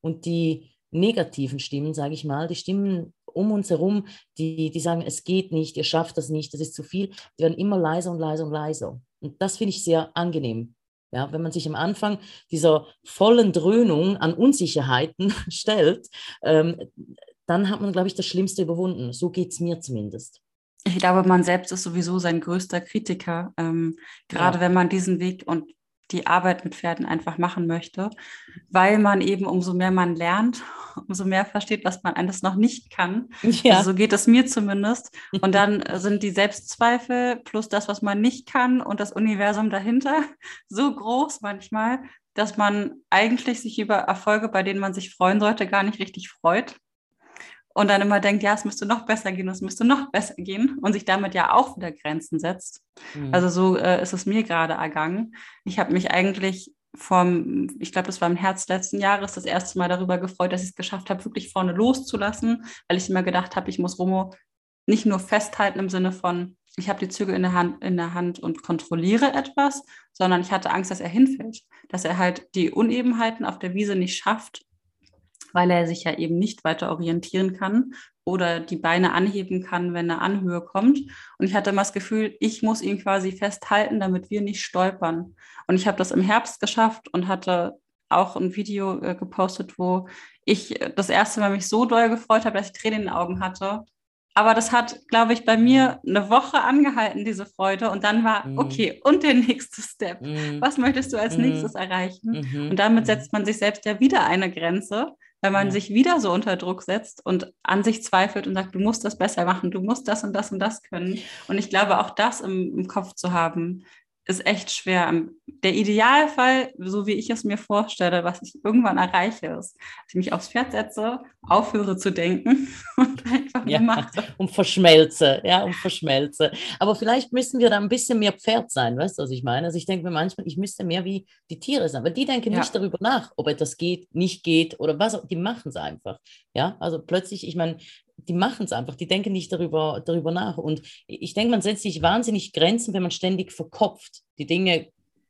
Und die negativen Stimmen, sage ich mal, die Stimmen um uns herum, die, die sagen, es geht nicht, ihr schafft das nicht, das ist zu viel, die werden immer leiser und leiser und leiser. Und das finde ich sehr angenehm. Ja, wenn man sich am Anfang dieser vollen Dröhnung an Unsicherheiten stellt, ähm, dann hat man, glaube ich, das Schlimmste überwunden. So geht es mir zumindest. Ich glaube, man selbst ist sowieso sein größter Kritiker, ähm, gerade ja. wenn man diesen Weg und die Arbeit mit Pferden einfach machen möchte, weil man eben umso mehr man lernt, umso mehr versteht, was man alles noch nicht kann. Ja. Also so geht es mir zumindest. Und dann sind die Selbstzweifel plus das, was man nicht kann und das Universum dahinter so groß manchmal, dass man eigentlich sich über Erfolge, bei denen man sich freuen sollte, gar nicht richtig freut und dann immer denkt, ja, es müsste noch besser gehen, es müsste noch besser gehen und sich damit ja auch wieder Grenzen setzt. Mhm. Also so äh, ist es mir gerade ergangen. Ich habe mich eigentlich vom, ich glaube, das war im Herbst letzten Jahres, das erste Mal darüber gefreut, dass ich es geschafft habe, wirklich vorne loszulassen, weil ich immer gedacht habe, ich muss Romo nicht nur festhalten im Sinne von, ich habe die Zügel in der, Hand, in der Hand und kontrolliere etwas, sondern ich hatte Angst, dass er hinfällt, dass er halt die Unebenheiten auf der Wiese nicht schafft weil er sich ja eben nicht weiter orientieren kann oder die Beine anheben kann, wenn eine Anhöhe kommt. Und ich hatte immer das Gefühl, ich muss ihn quasi festhalten, damit wir nicht stolpern. Und ich habe das im Herbst geschafft und hatte auch ein Video äh, gepostet, wo ich das erste Mal mich so doll gefreut habe, dass ich Tränen in den Augen hatte. Aber das hat, glaube ich, bei mir eine Woche angehalten, diese Freude. Und dann war, mm. okay, und der nächste Step. Mm. Was möchtest du als nächstes erreichen? Und damit mhm. setzt man sich selbst ja wieder eine Grenze, wenn man ja. sich wieder so unter Druck setzt und an sich zweifelt und sagt, du musst das besser machen, du musst das und das und das können. Und ich glaube, auch das im, im Kopf zu haben, ist echt schwer. Der Idealfall, so wie ich es mir vorstelle, was ich irgendwann erreiche, ist, dass ich mich aufs Pferd setze, aufhöre zu denken und einfach ja, mache. Und verschmelze, ja, und verschmelze. Aber vielleicht müssen wir da ein bisschen mehr Pferd sein, weißt du, was ich meine? Also ich denke mir manchmal, ich müsste mehr wie die Tiere sein, weil die denken ja. nicht darüber nach, ob etwas geht, nicht geht oder was, die machen es einfach. Ja, also plötzlich, ich meine, die machen es einfach, die denken nicht darüber, darüber nach. Und ich denke, man setzt sich wahnsinnig Grenzen, wenn man ständig verkopft, die Dinge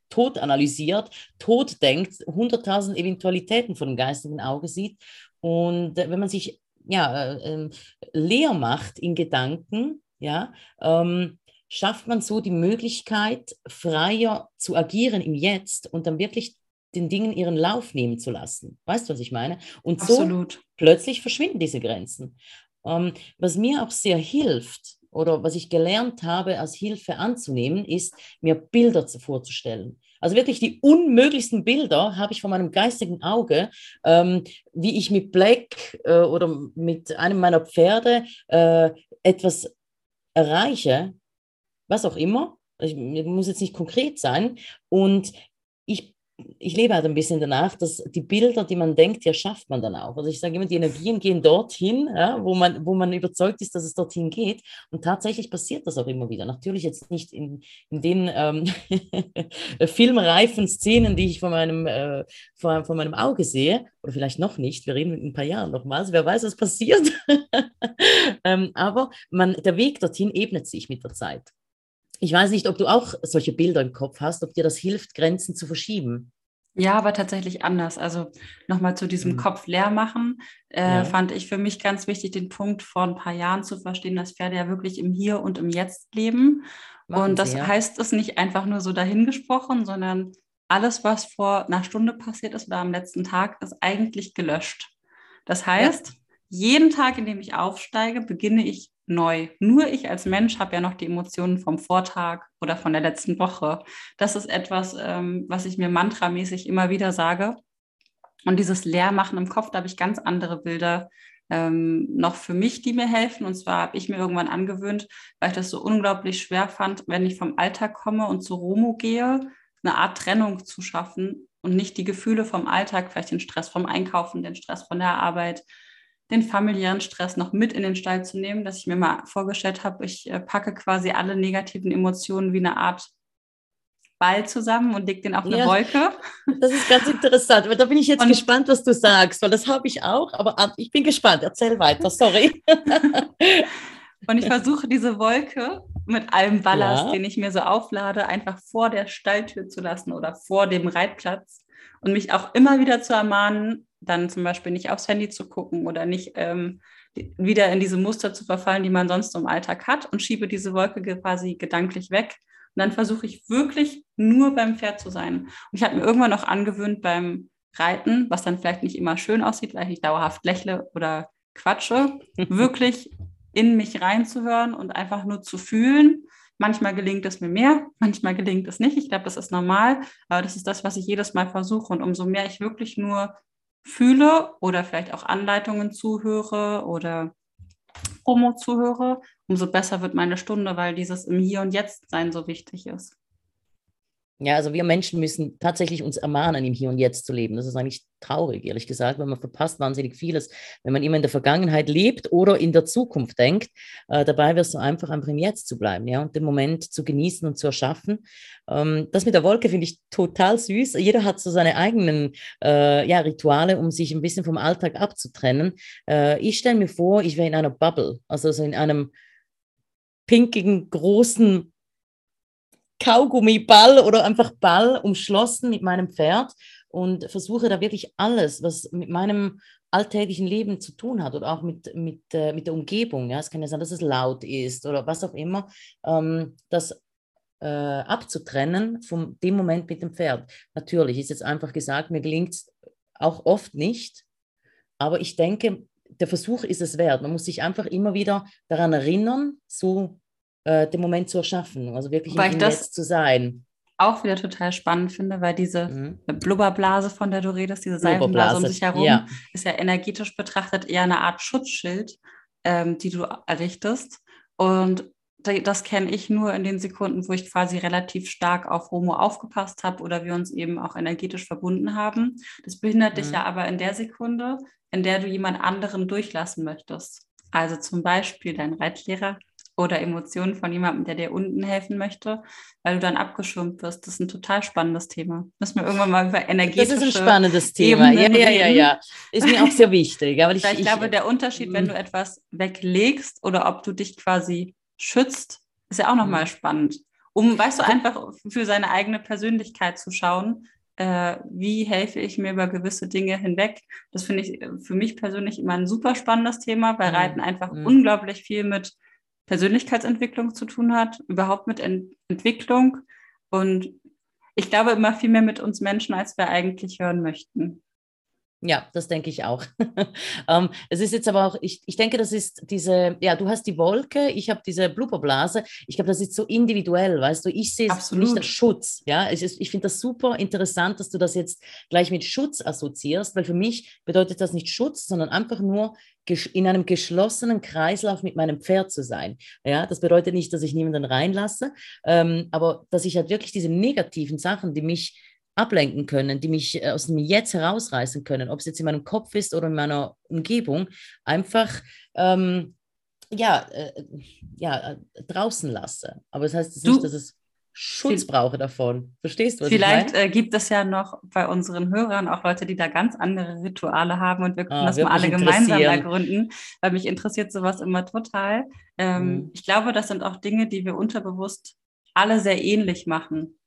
tot analysiert, tot denkt, hunderttausend Eventualitäten von dem geistigen Auge sieht. Und äh, wenn man sich ja, äh, äh, leer macht in Gedanken, ja, ähm, schafft man so die Möglichkeit, freier zu agieren im Jetzt und dann wirklich den Dingen ihren Lauf nehmen zu lassen. Weißt du, was ich meine? Und Absolut. so plötzlich verschwinden diese Grenzen. Ähm, was mir auch sehr hilft oder was ich gelernt habe, als Hilfe anzunehmen, ist, mir Bilder vorzustellen. Also wirklich die unmöglichsten Bilder habe ich von meinem geistigen Auge, ähm, wie ich mit Black äh, oder mit einem meiner Pferde äh, etwas erreiche, was auch immer. Ich, muss jetzt nicht konkret sein. Und ich ich lebe halt ein bisschen danach, dass die Bilder, die man denkt, ja, schafft man dann auch. Also ich sage immer, die Energien gehen dorthin, ja, wo, man, wo man überzeugt ist, dass es dorthin geht. Und tatsächlich passiert das auch immer wieder. Natürlich jetzt nicht in, in den ähm, filmreifen Szenen, die ich von meinem, äh, von, von meinem Auge sehe, oder vielleicht noch nicht, wir reden in ein paar Jahren nochmals, wer weiß, was passiert. ähm, aber man, der Weg dorthin ebnet sich mit der Zeit. Ich weiß nicht, ob du auch solche Bilder im Kopf hast, ob dir das hilft, Grenzen zu verschieben. Ja, aber tatsächlich anders. Also nochmal zu diesem mhm. Kopf leer machen, äh, ja. fand ich für mich ganz wichtig, den Punkt vor ein paar Jahren zu verstehen, dass Pferde ja wirklich im Hier und im Jetzt leben. Machen und das ja. heißt es nicht einfach nur so dahingesprochen, sondern alles, was vor einer Stunde passiert ist oder am letzten Tag, ist eigentlich gelöscht. Das heißt, ja. jeden Tag, in dem ich aufsteige, beginne ich neu. Nur ich als Mensch habe ja noch die Emotionen vom Vortag oder von der letzten Woche. Das ist etwas, ähm, was ich mir mantramäßig immer wieder sage. Und dieses Leermachen im Kopf, da habe ich ganz andere Bilder ähm, noch für mich, die mir helfen. Und zwar habe ich mir irgendwann angewöhnt, weil ich das so unglaublich schwer fand, wenn ich vom Alltag komme und zu Romo gehe, eine Art Trennung zu schaffen und nicht die Gefühle vom Alltag, vielleicht den Stress vom Einkaufen, den Stress von der Arbeit, den familiären Stress noch mit in den Stall zu nehmen, dass ich mir mal vorgestellt habe, ich äh, packe quasi alle negativen Emotionen wie eine Art Ball zusammen und leg den auf eine ja, Wolke. Das ist ganz interessant. Da bin ich jetzt und, gespannt, was du sagst, weil das habe ich auch, aber ich bin gespannt. Erzähl weiter, sorry. und ich versuche diese Wolke mit allem Ballast, ja. den ich mir so auflade, einfach vor der Stalltür zu lassen oder vor dem Reitplatz und mich auch immer wieder zu ermahnen, dann zum Beispiel nicht aufs Handy zu gucken oder nicht ähm, wieder in diese Muster zu verfallen, die man sonst im Alltag hat und schiebe diese Wolke quasi gedanklich weg. Und dann versuche ich wirklich nur beim Pferd zu sein. Und ich habe mir irgendwann noch angewöhnt beim Reiten, was dann vielleicht nicht immer schön aussieht, weil ich dauerhaft lächle oder quatsche, wirklich in mich reinzuhören und einfach nur zu fühlen. Manchmal gelingt es mir mehr, manchmal gelingt es nicht. Ich glaube, das ist normal, aber das ist das, was ich jedes Mal versuche. Und umso mehr ich wirklich nur fühle oder vielleicht auch Anleitungen zuhöre oder Promo zuhöre, umso besser wird meine Stunde, weil dieses im Hier und Jetzt sein so wichtig ist. Ja, also wir Menschen müssen tatsächlich uns ermahnen, im Hier und Jetzt zu leben. Das ist eigentlich traurig, ehrlich gesagt, weil man verpasst wahnsinnig vieles, wenn man immer in der Vergangenheit lebt oder in der Zukunft denkt. Äh, dabei wirst du einfach einfach im Jetzt zu bleiben, ja, und den Moment zu genießen und zu erschaffen. Ähm, das mit der Wolke finde ich total süß. Jeder hat so seine eigenen äh, ja, Rituale, um sich ein bisschen vom Alltag abzutrennen. Äh, ich stelle mir vor, ich wäre in einer Bubble, also so in einem pinkigen, großen Kaugummiball oder einfach Ball umschlossen mit meinem Pferd und versuche da wirklich alles, was mit meinem alltäglichen Leben zu tun hat oder auch mit, mit, äh, mit der Umgebung. Ja? Es kann ja sein, dass es laut ist oder was auch immer, ähm, das äh, abzutrennen von dem Moment mit dem Pferd. Natürlich ist jetzt einfach gesagt, mir gelingt es auch oft nicht, aber ich denke, der Versuch ist es wert. Man muss sich einfach immer wieder daran erinnern, so äh, den Moment zu erschaffen, also wirklich Weil im Jetzt zu sein. Auch wieder total spannend finde, weil diese mhm. Blubberblase, von der du redest, diese Seifenblase um sich herum, ja. ist ja energetisch betrachtet eher eine Art Schutzschild, ähm, die du errichtest. Und das kenne ich nur in den Sekunden, wo ich quasi relativ stark auf Homo aufgepasst habe oder wir uns eben auch energetisch verbunden haben. Das behindert mhm. dich ja aber in der Sekunde, in der du jemand anderen durchlassen möchtest. Also zum Beispiel dein Reitlehrer oder Emotionen von jemandem, der dir unten helfen möchte, weil du dann abgeschirmt wirst. Das ist ein total spannendes Thema. Müssen wir irgendwann mal über energetische Das ist ein spannendes Thema. ja, ja, ja, ja. Ist mir auch sehr wichtig. Aber ich, ich, glaube, der Unterschied, wenn du mhm. etwas weglegst oder ob du dich quasi schützt, ist ja auch nochmal mhm. spannend. Um, weißt du, einfach für seine eigene Persönlichkeit zu schauen, äh, wie helfe ich mir über gewisse Dinge hinweg. Das finde ich für mich persönlich immer ein super spannendes Thema, weil mhm. Reiten einfach unglaublich viel mit Persönlichkeitsentwicklung zu tun hat, überhaupt mit Ent Entwicklung und ich glaube immer viel mehr mit uns Menschen, als wir eigentlich hören möchten. Ja, das denke ich auch. ähm, es ist jetzt aber auch, ich, ich denke, das ist diese, ja, du hast die Wolke, ich habe diese Blubberblase. Ich glaube, das ist so individuell, weißt du, ich sehe es nicht als Schutz. Ja, ich, ich finde das super interessant, dass du das jetzt gleich mit Schutz assoziierst, weil für mich bedeutet das nicht Schutz, sondern einfach nur in einem geschlossenen Kreislauf mit meinem Pferd zu sein. Ja, das bedeutet nicht, dass ich niemanden reinlasse, ähm, aber dass ich halt wirklich diese negativen Sachen, die mich ablenken können, die mich äh, aus dem Jetzt herausreißen können, ob es jetzt in meinem Kopf ist oder in meiner Umgebung, einfach ähm, ja, äh, ja, äh, draußen lasse. Aber das heißt du, nicht, dass es Schutz brauche davon. Verstehst du, was Vielleicht äh, gibt es ja noch bei unseren Hörern auch Leute, die da ganz andere Rituale haben und wir können ah, das mal alle gemeinsam ergründen, weil mich interessiert sowas immer total. Ähm, mhm. Ich glaube, das sind auch Dinge, die wir unterbewusst alle sehr ähnlich machen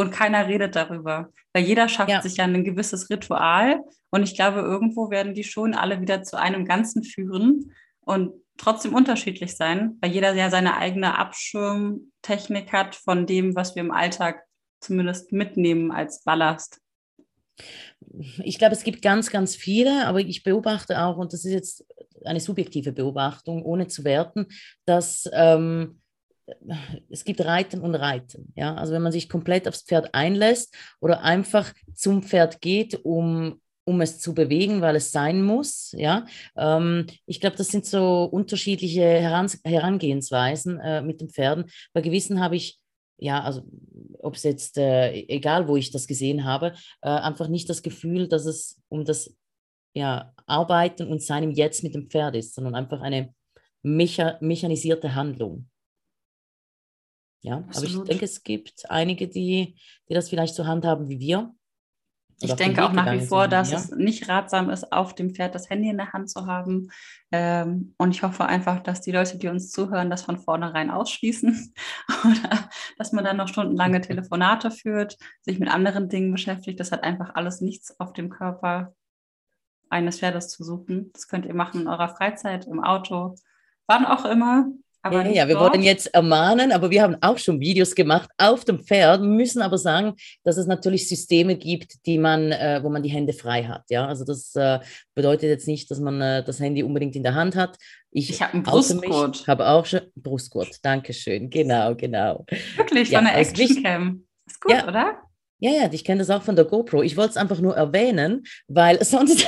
und keiner redet darüber. Weil jeder schafft ja. sich ja ein gewisses Ritual und ich glaube, irgendwo werden die schon alle wieder zu einem Ganzen führen und trotzdem unterschiedlich sein, weil jeder ja seine eigene Abschirmtechnik hat von dem, was wir im Alltag zumindest mitnehmen als Ballast. ich glaube, es gibt ganz, ganz viele, aber ich beobachte auch, und das ist jetzt eine subjektive Beobachtung, ohne zu werten, dass ähm, es gibt Reiten und Reiten. Ja? Also wenn man sich komplett aufs Pferd einlässt oder einfach zum Pferd geht, um, um es zu bewegen, weil es sein muss. Ja? Ähm, ich glaube, das sind so unterschiedliche Heran Herangehensweisen äh, mit den Pferden. Bei gewissen habe ich ja, also ob es jetzt, äh, egal wo ich das gesehen habe, äh, einfach nicht das Gefühl, dass es um das ja, Arbeiten und Sein im Jetzt mit dem Pferd ist, sondern einfach eine mecha mechanisierte Handlung. Ja, Absolut. aber ich denke, es gibt einige, die, die das vielleicht so handhaben wie wir. Ich denke auch nach wie vor, sind, dass ja? es nicht ratsam ist, auf dem Pferd das Handy in der Hand zu haben. Ähm, und ich hoffe einfach, dass die Leute, die uns zuhören, das von vornherein ausschließen. Oder dass man dann noch stundenlange Telefonate führt, sich mit anderen Dingen beschäftigt. Das hat einfach alles nichts auf dem Körper eines Pferdes zu suchen. Das könnt ihr machen in eurer Freizeit, im Auto, wann auch immer. Aber ja, ja, wir wollen jetzt ermahnen, aber wir haben auch schon Videos gemacht auf dem Pferd, müssen aber sagen, dass es natürlich Systeme gibt, die man, äh, wo man die Hände frei hat. Ja, also das äh, bedeutet jetzt nicht, dass man äh, das Handy unbedingt in der Hand hat. Ich, ich habe einen Brustgurt. Ich habe auch schon Brustgurt. Dankeschön. Genau, genau. Wirklich von ja, der Actioncam. Ist gut, ja, oder? Ja, ja, ich kenne das auch von der GoPro. Ich wollte es einfach nur erwähnen, weil sonst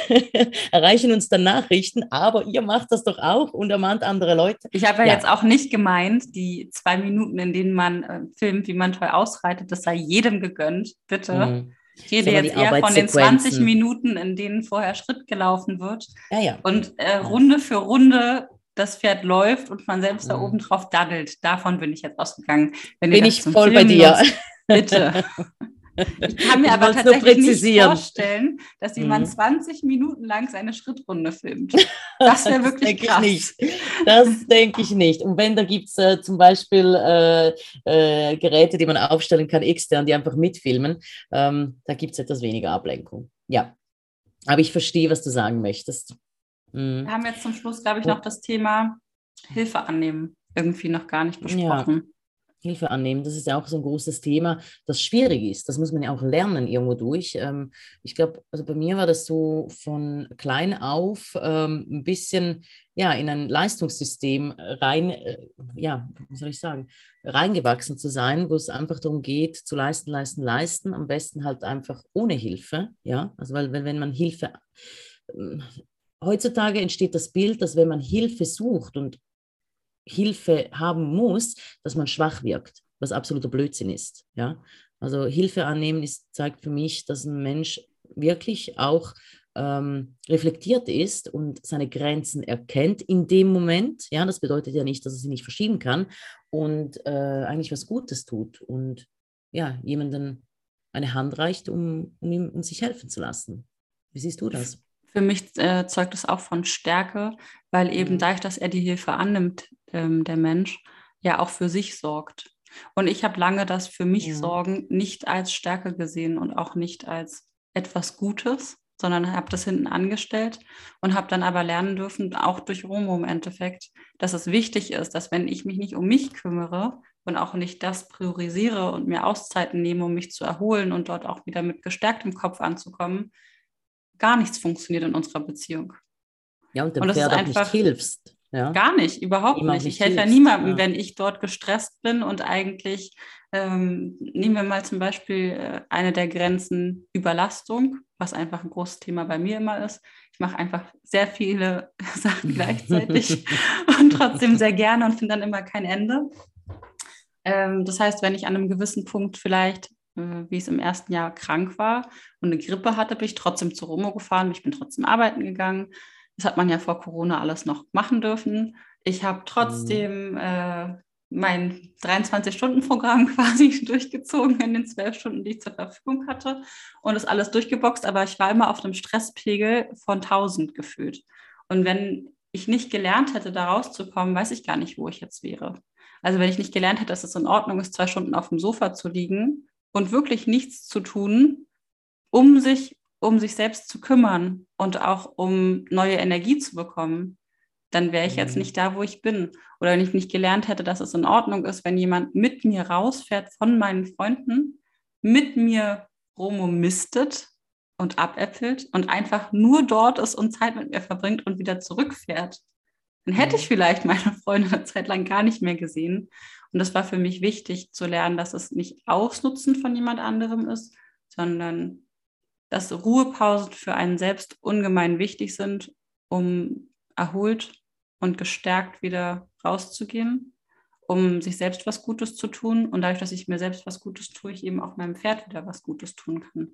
erreichen uns dann Nachrichten, aber ihr macht das doch auch und ermahnt andere Leute. Ich habe ja, ja, jetzt auch nicht gemeint, die zwei Minuten, in denen man äh, filmt, wie man toll ausreitet, das sei jedem gegönnt, bitte. Mhm. Ich rede jetzt eher von den 20 Minuten, in denen vorher Schritt gelaufen wird. Ja, ja. Und äh, Runde für Runde das Pferd läuft und man selbst mhm. da oben drauf daddelt. Davon bin ich jetzt ausgegangen. Wenn bin ich voll Film bei dir. Nutzt, bitte. Ich kann mir aber tatsächlich nicht vorstellen, dass jemand mhm. 20 Minuten lang seine Schrittrunde filmt. Das wäre wirklich das krass. Ich nicht. Das denke ich nicht. Und wenn, da gibt es äh, zum Beispiel äh, äh, Geräte, die man aufstellen kann, extern, die einfach mitfilmen, ähm, da gibt es etwas weniger Ablenkung. Ja, aber ich verstehe, was du sagen möchtest. Mhm. Wir haben jetzt zum Schluss, glaube ich, noch das Thema Hilfe annehmen irgendwie noch gar nicht besprochen. Ja. Hilfe annehmen. Das ist ja auch so ein großes Thema, das schwierig ist. Das muss man ja auch lernen irgendwo durch. Ähm, ich glaube, also bei mir war das so von klein auf ähm, ein bisschen ja in ein Leistungssystem rein, äh, ja, wie soll ich sagen, reingewachsen zu sein, wo es einfach darum geht, zu leisten, leisten, leisten. Am besten halt einfach ohne Hilfe. Ja, also weil wenn, man Hilfe ähm, Heutzutage entsteht das Bild, dass wenn man Hilfe sucht und Hilfe haben muss, dass man schwach wirkt, was absoluter Blödsinn ist. Ja? Also Hilfe annehmen ist, zeigt für mich, dass ein Mensch wirklich auch ähm, reflektiert ist und seine Grenzen erkennt in dem Moment. Ja, das bedeutet ja nicht, dass er sie nicht verschieben kann und äh, eigentlich was Gutes tut und ja, jemanden eine Hand reicht, um, um ihm um sich helfen zu lassen. Wie siehst du das? Für mich äh, zeugt es auch von Stärke, weil eben mhm. dadurch, dass er die Hilfe annimmt, ähm, der Mensch, ja auch für sich sorgt. Und ich habe lange das für mich ja. Sorgen nicht als Stärke gesehen und auch nicht als etwas Gutes, sondern habe das hinten angestellt und habe dann aber lernen dürfen, auch durch Romo im Endeffekt, dass es wichtig ist, dass wenn ich mich nicht um mich kümmere und auch nicht das priorisiere und mir Auszeiten nehme, um mich zu erholen und dort auch wieder mit gestärktem Kopf anzukommen, gar nichts funktioniert in unserer Beziehung. Ja, und dem und Pferd auch nicht hilfst. Ja. Gar nicht, überhaupt nicht. Ich helfe ja niemandem, ja. wenn ich dort gestresst bin und eigentlich, ähm, nehmen wir mal zum Beispiel äh, eine der Grenzen Überlastung, was einfach ein großes Thema bei mir immer ist. Ich mache einfach sehr viele Sachen gleichzeitig und trotzdem sehr gerne und finde dann immer kein Ende. Ähm, das heißt, wenn ich an einem gewissen Punkt vielleicht äh, wie es im ersten Jahr krank war und eine Grippe hatte, bin ich trotzdem zur Romo gefahren, ich bin trotzdem arbeiten gegangen. Das hat man ja vor Corona alles noch machen dürfen. Ich habe trotzdem mhm. äh, mein 23-Stunden-Programm quasi durchgezogen in den zwölf Stunden, die ich zur Verfügung hatte und das alles durchgeboxt, aber ich war immer auf einem Stresspegel von 1000 gefühlt. Und wenn ich nicht gelernt hätte, da rauszukommen, weiß ich gar nicht, wo ich jetzt wäre. Also wenn ich nicht gelernt hätte, dass es in Ordnung ist, zwei Stunden auf dem Sofa zu liegen und wirklich nichts zu tun, um sich um sich selbst zu kümmern und auch um neue Energie zu bekommen, dann wäre ich jetzt mhm. nicht da, wo ich bin. Oder wenn ich nicht gelernt hätte, dass es in Ordnung ist, wenn jemand mit mir rausfährt von meinen Freunden, mit mir rummistet, und abäppelt und einfach nur dort ist und Zeit mit mir verbringt und wieder zurückfährt, dann hätte ich mhm. vielleicht meine Freunde eine Zeit lang gar nicht mehr gesehen. Und das war für mich wichtig zu lernen, dass es nicht Ausnutzen von jemand anderem ist, sondern dass Ruhepausen für einen selbst ungemein wichtig sind, um erholt und gestärkt wieder rauszugehen, um sich selbst was Gutes zu tun. Und dadurch, dass ich mir selbst was Gutes tue, ich eben auch meinem Pferd wieder was Gutes tun kann.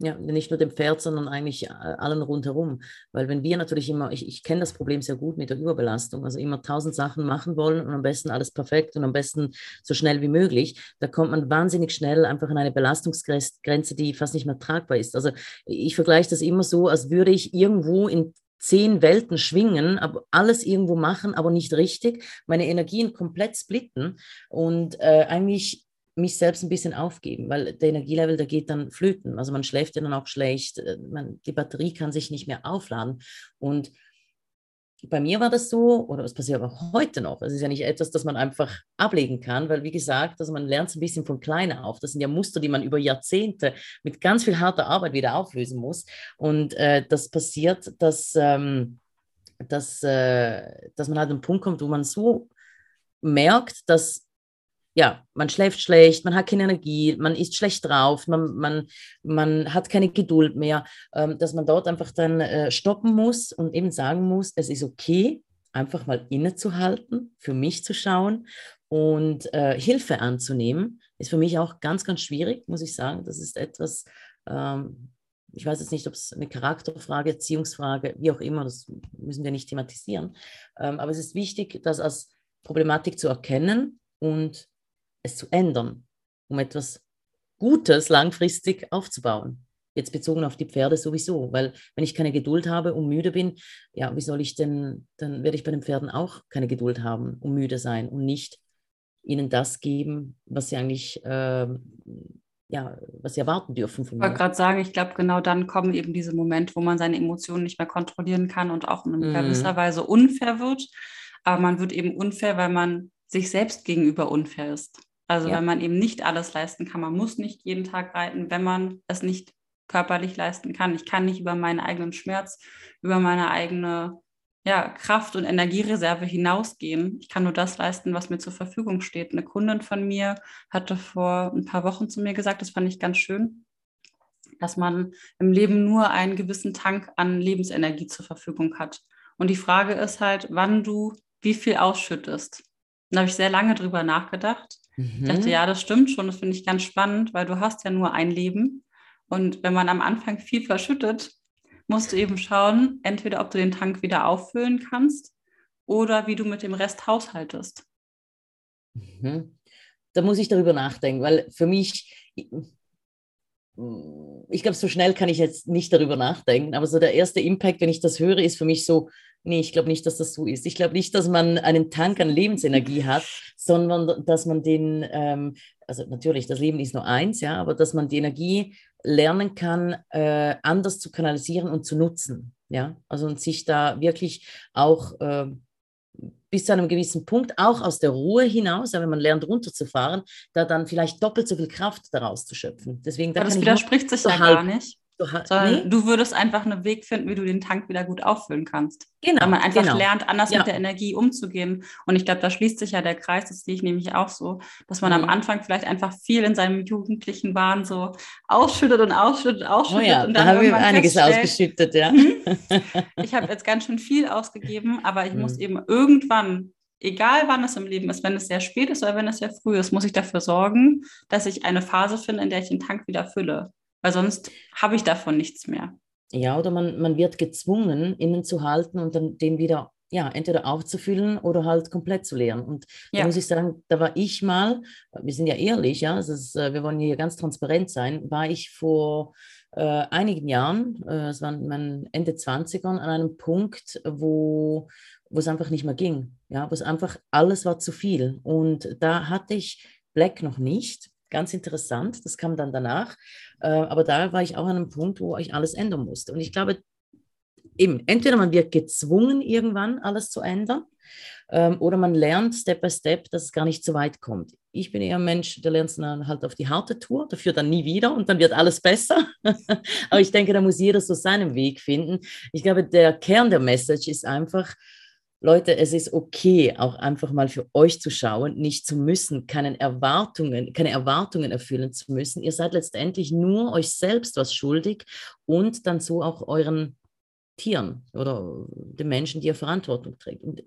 Ja, nicht nur dem Pferd, sondern eigentlich äh, allen rundherum. Weil wenn wir natürlich immer, ich, ich kenne das Problem sehr gut mit der Überbelastung, also immer tausend Sachen machen wollen und am besten alles perfekt und am besten so schnell wie möglich, da kommt man wahnsinnig schnell einfach an eine Belastungsgrenze, die fast nicht mehr tragbar ist. Also ich vergleiche das immer so, als würde ich irgendwo in zehn Welten schwingen, aber alles irgendwo machen, aber nicht richtig, meine Energien komplett splitten und äh, eigentlich mich selbst ein bisschen aufgeben, weil der Energielevel, der geht dann flöten. Also man schläft ja dann auch schlecht, äh, man, die Batterie kann sich nicht mehr aufladen. Und bei mir war das so, oder es passiert aber heute noch. Es ist ja nicht etwas, das man einfach ablegen kann, weil wie gesagt, also man lernt es ein bisschen von klein auf. Das sind ja Muster, die man über Jahrzehnte mit ganz viel harter Arbeit wieder auflösen muss. Und äh, das passiert, dass, ähm, dass, äh, dass man halt einen Punkt kommt, wo man so merkt, dass ja, man schläft schlecht, man hat keine Energie, man ist schlecht drauf, man, man, man hat keine Geduld mehr, ähm, dass man dort einfach dann äh, stoppen muss und eben sagen muss, es ist okay, einfach mal innezuhalten, für mich zu schauen und äh, Hilfe anzunehmen, ist für mich auch ganz, ganz schwierig, muss ich sagen. Das ist etwas, ähm, ich weiß jetzt nicht, ob es eine Charakterfrage, Erziehungsfrage, wie auch immer, das müssen wir nicht thematisieren. Ähm, aber es ist wichtig, das als Problematik zu erkennen und es zu ändern, um etwas Gutes langfristig aufzubauen. Jetzt bezogen auf die Pferde sowieso, weil wenn ich keine Geduld habe und müde bin, ja, wie soll ich denn, dann werde ich bei den Pferden auch keine Geduld haben und müde sein und nicht ihnen das geben, was sie eigentlich, äh, ja, was sie erwarten dürfen von mir. Ich wollte gerade sagen, ich glaube, genau dann kommen eben diese Momente, wo man seine Emotionen nicht mehr kontrollieren kann und auch in mm. gewisser Weise unfair wird. Aber man wird eben unfair, weil man sich selbst gegenüber unfair ist. Also ja. wenn man eben nicht alles leisten kann, man muss nicht jeden Tag reiten, wenn man es nicht körperlich leisten kann. Ich kann nicht über meinen eigenen Schmerz, über meine eigene ja, Kraft- und Energiereserve hinausgehen. Ich kann nur das leisten, was mir zur Verfügung steht. Eine Kundin von mir hatte vor ein paar Wochen zu mir gesagt, das fand ich ganz schön, dass man im Leben nur einen gewissen Tank an Lebensenergie zur Verfügung hat. Und die Frage ist halt, wann du wie viel ausschüttest. Da habe ich sehr lange drüber nachgedacht. Mhm. Ich dachte, ja, das stimmt schon, das finde ich ganz spannend, weil du hast ja nur ein Leben. Und wenn man am Anfang viel verschüttet, musst du eben schauen, entweder ob du den Tank wieder auffüllen kannst oder wie du mit dem Rest haushaltest. Mhm. Da muss ich darüber nachdenken, weil für mich, ich glaube, so schnell kann ich jetzt nicht darüber nachdenken, aber so der erste Impact, wenn ich das höre, ist für mich so, nee, ich glaube nicht, dass das so ist. Ich glaube nicht, dass man einen Tank an Lebensenergie hat, sondern dass man den, ähm, also natürlich, das Leben ist nur eins, ja, aber dass man die Energie lernen kann, äh, anders zu kanalisieren und zu nutzen, ja, also und sich da wirklich auch äh, bis zu einem gewissen Punkt, auch aus der Ruhe hinaus, wenn man lernt runterzufahren, da dann vielleicht doppelt so viel Kraft daraus zu schöpfen. Deswegen, da Aber das widerspricht sich ja gar nicht. Du, nee. du würdest einfach einen Weg finden, wie du den Tank wieder gut auffüllen kannst. Genau. Weil man einfach genau. lernt, anders ja. mit der Energie umzugehen. Und ich glaube, da schließt sich ja der Kreis, das sehe ich nämlich auch so, dass man mhm. am Anfang vielleicht einfach viel in seinem jugendlichen Wahn so ausschüttet und ausschüttet und ausschüttet. Oh ja, und dann da haben wir einiges ausgeschüttet, ja. Hm, ich habe jetzt ganz schön viel ausgegeben, aber ich mhm. muss eben irgendwann egal wann es im Leben ist, wenn es sehr spät ist oder wenn es sehr früh ist, muss ich dafür sorgen, dass ich eine Phase finde, in der ich den Tank wieder fülle weil sonst habe ich davon nichts mehr. Ja, oder man, man wird gezwungen, innen zu halten und dann den wieder ja, entweder aufzufüllen oder halt komplett zu leeren. Und ja. da muss ich sagen, da war ich mal, wir sind ja ehrlich, ja, ist, äh, wir wollen hier ganz transparent sein, war ich vor äh, einigen Jahren, äh, es waren mein Ende 20ern, an einem Punkt, wo, wo es einfach nicht mehr ging. Ja, wo es einfach, alles war zu viel. Und da hatte ich Black noch nicht. Ganz interessant, das kam dann danach. Äh, aber da war ich auch an einem Punkt, wo ich alles ändern musste. Und ich glaube, eben, entweder man wird gezwungen, irgendwann alles zu ändern, ähm, oder man lernt Step by Step, dass es gar nicht so weit kommt. Ich bin eher ein Mensch, der lernt dann halt auf die harte Tour, dafür dann nie wieder und dann wird alles besser. Aber ich denke, da muss jeder so seinen Weg finden. Ich glaube, der Kern der Message ist einfach, Leute, es ist okay, auch einfach mal für euch zu schauen, nicht zu müssen, keine Erwartungen, keine Erwartungen erfüllen zu müssen. Ihr seid letztendlich nur euch selbst was schuldig und dann so auch euren Tieren oder den Menschen, die ihr Verantwortung trägt. Und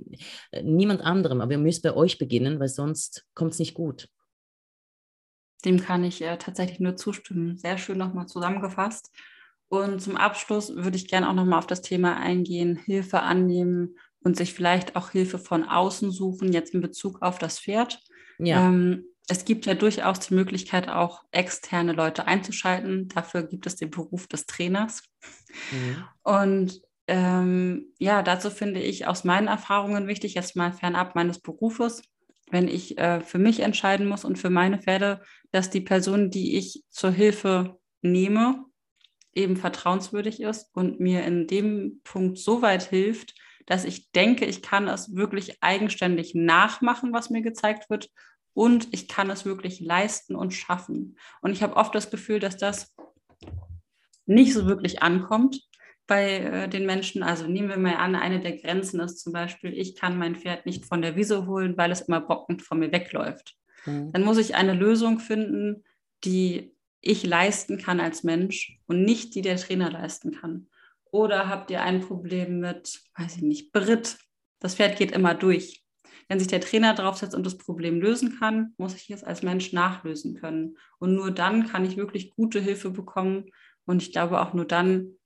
äh, niemand anderem, aber ihr müsst bei euch beginnen, weil sonst kommt es nicht gut. Dem kann ich äh, tatsächlich nur zustimmen. Sehr schön nochmal zusammengefasst. Und zum Abschluss würde ich gerne auch nochmal auf das Thema eingehen, Hilfe annehmen und sich vielleicht auch Hilfe von außen suchen, jetzt in Bezug auf das Pferd. Ja. Ähm, es gibt ja durchaus die Möglichkeit, auch externe Leute einzuschalten. Dafür gibt es den Beruf des Trainers. Mhm. Und ähm, ja, dazu finde ich aus meinen Erfahrungen wichtig, jetzt mal fernab meines Berufes, wenn ich äh, für mich entscheiden muss und für meine Pferde, dass die Person, die ich zur Hilfe nehme, eben vertrauenswürdig ist und mir in dem Punkt so weit hilft, dass ich denke, ich kann es wirklich eigenständig nachmachen, was mir gezeigt wird und ich kann es wirklich leisten und schaffen. Und ich habe oft das Gefühl, dass das nicht so wirklich ankommt bei äh, den Menschen. Also nehmen wir mal an, eine der Grenzen ist zum Beispiel, ich kann mein Pferd nicht von der Wiese holen, weil es immer bockend von mir wegläuft. Mhm. Dann muss ich eine Lösung finden, die ich leisten kann als Mensch und nicht die der Trainer leisten kann. Oder habt ihr ein Problem mit, weiß ich nicht, Brit? Das Pferd geht immer durch. Wenn sich der Trainer draufsetzt und das Problem lösen kann, muss ich es als Mensch nachlösen können. Und nur dann kann ich wirklich gute Hilfe bekommen. Und ich glaube auch nur dann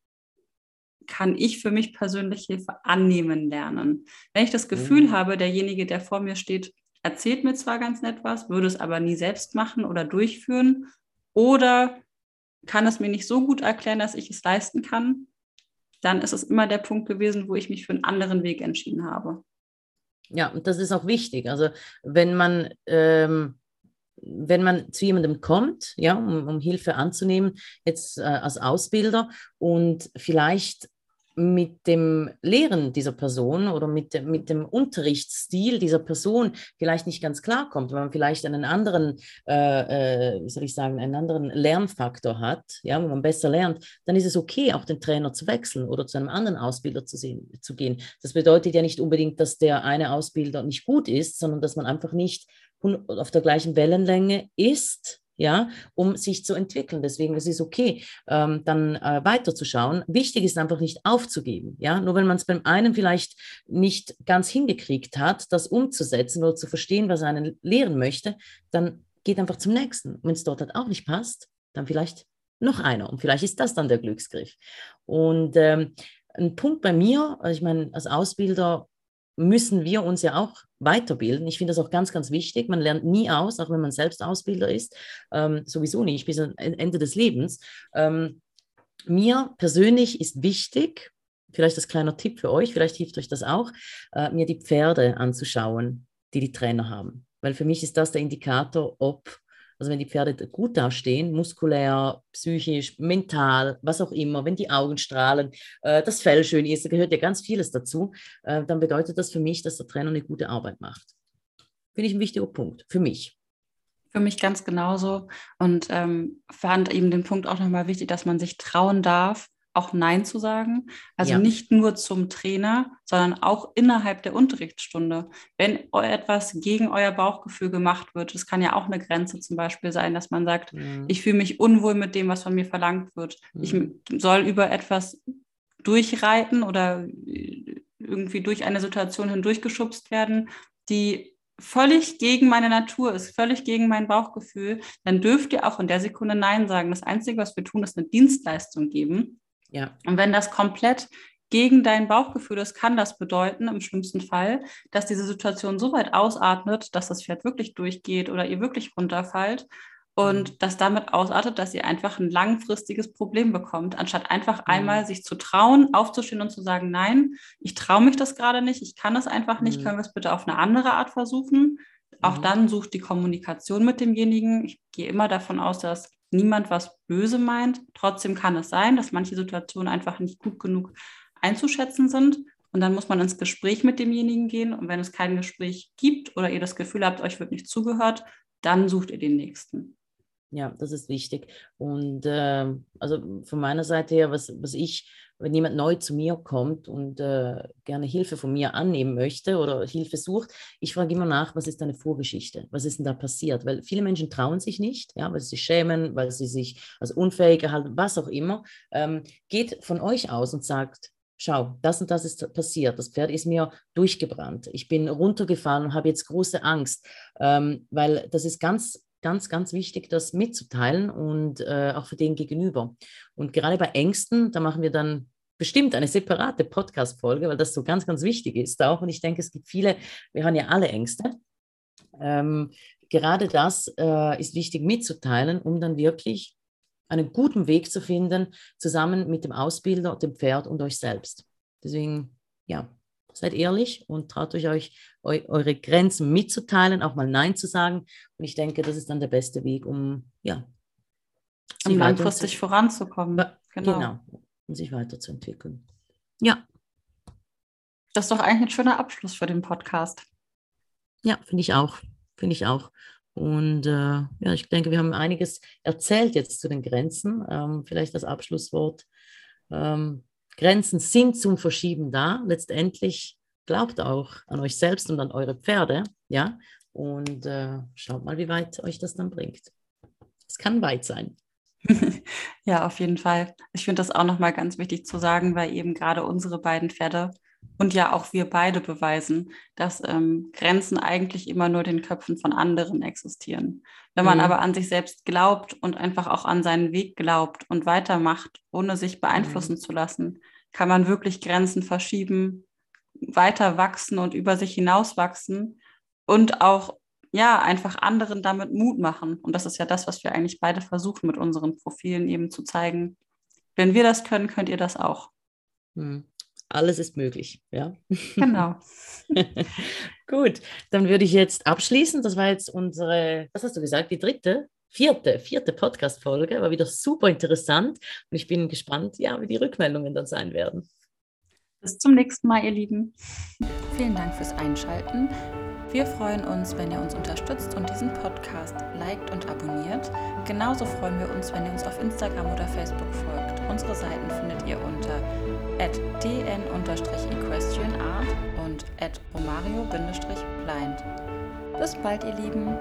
kann ich für mich persönlich Hilfe annehmen lernen. Wenn ich das Gefühl mhm. habe, derjenige, der vor mir steht, erzählt mir zwar ganz nett was, würde es aber nie selbst machen oder durchführen oder kann es mir nicht so gut erklären, dass ich es leisten kann, dann ist es immer der Punkt gewesen, wo ich mich für einen anderen Weg entschieden habe. Ja, und das ist auch wichtig. Also wenn man, ähm, wenn man zu jemandem kommt, ja, um, um Hilfe anzunehmen, jetzt äh, als Ausbilder und vielleicht mit dem Lehren dieser Person oder mit, mit dem Unterrichtsstil dieser Person vielleicht nicht ganz klar kommt, weil man vielleicht einen anderen, äh, äh, wie soll ich sagen, einen anderen Lernfaktor hat, ja, wo man besser lernt, dann ist es okay, auch den Trainer zu wechseln oder zu einem anderen Ausbilder zu, sehen, zu gehen. Das bedeutet ja nicht unbedingt, dass der eine Ausbilder nicht gut ist, sondern dass man einfach nicht auf der gleichen Wellenlänge ist ja, um sich zu entwickeln. Deswegen ist es okay, ähm, dann äh, weiterzuschauen. Wichtig ist einfach nicht aufzugeben. Ja, nur wenn man es beim einen vielleicht nicht ganz hingekriegt hat, das umzusetzen oder zu verstehen, was einen lehren möchte, dann geht einfach zum nächsten. Wenn es dort halt auch nicht passt, dann vielleicht noch einer. Und vielleicht ist das dann der Glücksgriff. Und ähm, ein Punkt bei mir, also ich meine, als Ausbilder müssen wir uns ja auch weiterbilden. Ich finde das auch ganz, ganz wichtig. Man lernt nie aus, auch wenn man selbst Ausbilder ist. Ähm, sowieso nicht, bis am Ende des Lebens. Ähm, mir persönlich ist wichtig, vielleicht das kleiner Tipp für euch, vielleicht hilft euch das auch, äh, mir die Pferde anzuschauen, die die Trainer haben. Weil für mich ist das der Indikator, ob also wenn die Pferde gut dastehen, muskulär, psychisch, mental, was auch immer, wenn die Augen strahlen, äh, das Fell schön ist, da gehört ja ganz vieles dazu, äh, dann bedeutet das für mich, dass der Trainer eine gute Arbeit macht. Finde ich ein wichtiger Punkt für mich. Für mich ganz genauso und ähm, fand eben den Punkt auch nochmal wichtig, dass man sich trauen darf, auch Nein zu sagen. Also ja. nicht nur zum Trainer, sondern auch innerhalb der Unterrichtsstunde. Wenn etwas gegen euer Bauchgefühl gemacht wird, das kann ja auch eine Grenze zum Beispiel sein, dass man sagt, mhm. ich fühle mich unwohl mit dem, was von mir verlangt wird. Mhm. Ich soll über etwas durchreiten oder irgendwie durch eine Situation hindurchgeschubst werden, die völlig gegen meine Natur ist, völlig gegen mein Bauchgefühl, dann dürft ihr auch in der Sekunde Nein sagen. Das Einzige, was wir tun, ist eine Dienstleistung geben. Ja. Und wenn das komplett gegen dein Bauchgefühl ist, kann das bedeuten, im schlimmsten Fall, dass diese Situation so weit ausatmet, dass das Pferd wirklich durchgeht oder ihr wirklich runterfällt und mhm. das damit ausartet, dass ihr einfach ein langfristiges Problem bekommt, anstatt einfach mhm. einmal sich zu trauen, aufzustehen und zu sagen, nein, ich traue mich das gerade nicht, ich kann es einfach nicht, mhm. können wir es bitte auf eine andere Art versuchen. Auch dann sucht die Kommunikation mit demjenigen. Ich gehe immer davon aus, dass niemand was böse meint. Trotzdem kann es sein, dass manche Situationen einfach nicht gut genug einzuschätzen sind. Und dann muss man ins Gespräch mit demjenigen gehen. Und wenn es kein Gespräch gibt oder ihr das Gefühl habt, euch wird nicht zugehört, dann sucht ihr den nächsten. Ja, das ist wichtig. Und äh, also von meiner Seite her, was, was ich, wenn jemand neu zu mir kommt und äh, gerne Hilfe von mir annehmen möchte oder Hilfe sucht, ich frage immer nach, was ist deine Vorgeschichte? Was ist denn da passiert? Weil viele Menschen trauen sich nicht, ja, weil sie sich schämen, weil sie sich als unfähig erhalten, was auch immer. Ähm, geht von euch aus und sagt, schau, das und das ist passiert, das Pferd ist mir durchgebrannt, ich bin runtergefallen und habe jetzt große Angst, ähm, weil das ist ganz ganz, ganz wichtig, das mitzuteilen und äh, auch für den Gegenüber. Und gerade bei Ängsten, da machen wir dann bestimmt eine separate Podcast-Folge, weil das so ganz, ganz wichtig ist auch. Und ich denke, es gibt viele, wir haben ja alle Ängste. Ähm, gerade das äh, ist wichtig mitzuteilen, um dann wirklich einen guten Weg zu finden, zusammen mit dem Ausbilder, dem Pferd und euch selbst. Deswegen, ja, Seid ehrlich und traut euch, euch eu, eure Grenzen mitzuteilen, auch mal Nein zu sagen. Und ich denke, das ist dann der beste Weg, um ja, um langfristig voranzukommen. Genau. genau, um sich weiterzuentwickeln. Ja. Das ist doch eigentlich ein schöner Abschluss für den Podcast. Ja, finde ich auch. Finde ich auch. Und äh, ja, ich denke, wir haben einiges erzählt jetzt zu den Grenzen. Ähm, vielleicht das Abschlusswort. Ähm, Grenzen sind zum Verschieben da. Letztendlich glaubt auch an euch selbst und an eure Pferde, ja, und äh, schaut mal, wie weit euch das dann bringt. Es kann weit sein. ja, auf jeden Fall. Ich finde das auch nochmal ganz wichtig zu sagen, weil eben gerade unsere beiden Pferde und ja auch wir beide beweisen, dass ähm, Grenzen eigentlich immer nur den Köpfen von anderen existieren. Wenn man mhm. aber an sich selbst glaubt und einfach auch an seinen Weg glaubt und weitermacht, ohne sich beeinflussen mhm. zu lassen, kann man wirklich Grenzen verschieben, weiter wachsen und über sich hinaus wachsen und auch ja einfach anderen damit Mut machen. Und das ist ja das, was wir eigentlich beide versuchen mit unseren Profilen eben zu zeigen. Wenn wir das können, könnt ihr das auch. Mhm alles ist möglich. Ja. Genau. Gut, dann würde ich jetzt abschließen. Das war jetzt unsere, was hast du gesagt, die dritte, vierte, vierte Podcast-Folge. War wieder super interessant und ich bin gespannt, ja, wie die Rückmeldungen dann sein werden. Bis zum nächsten Mal, ihr Lieben. Vielen Dank fürs Einschalten. Wir freuen uns, wenn ihr uns unterstützt und diesen Podcast liked und abonniert. Genauso freuen wir uns, wenn ihr uns auf Instagram oder Facebook folgt. Unsere Seiten findet ihr unter dn-equestrianart und romario-blind. Bis bald, ihr Lieben!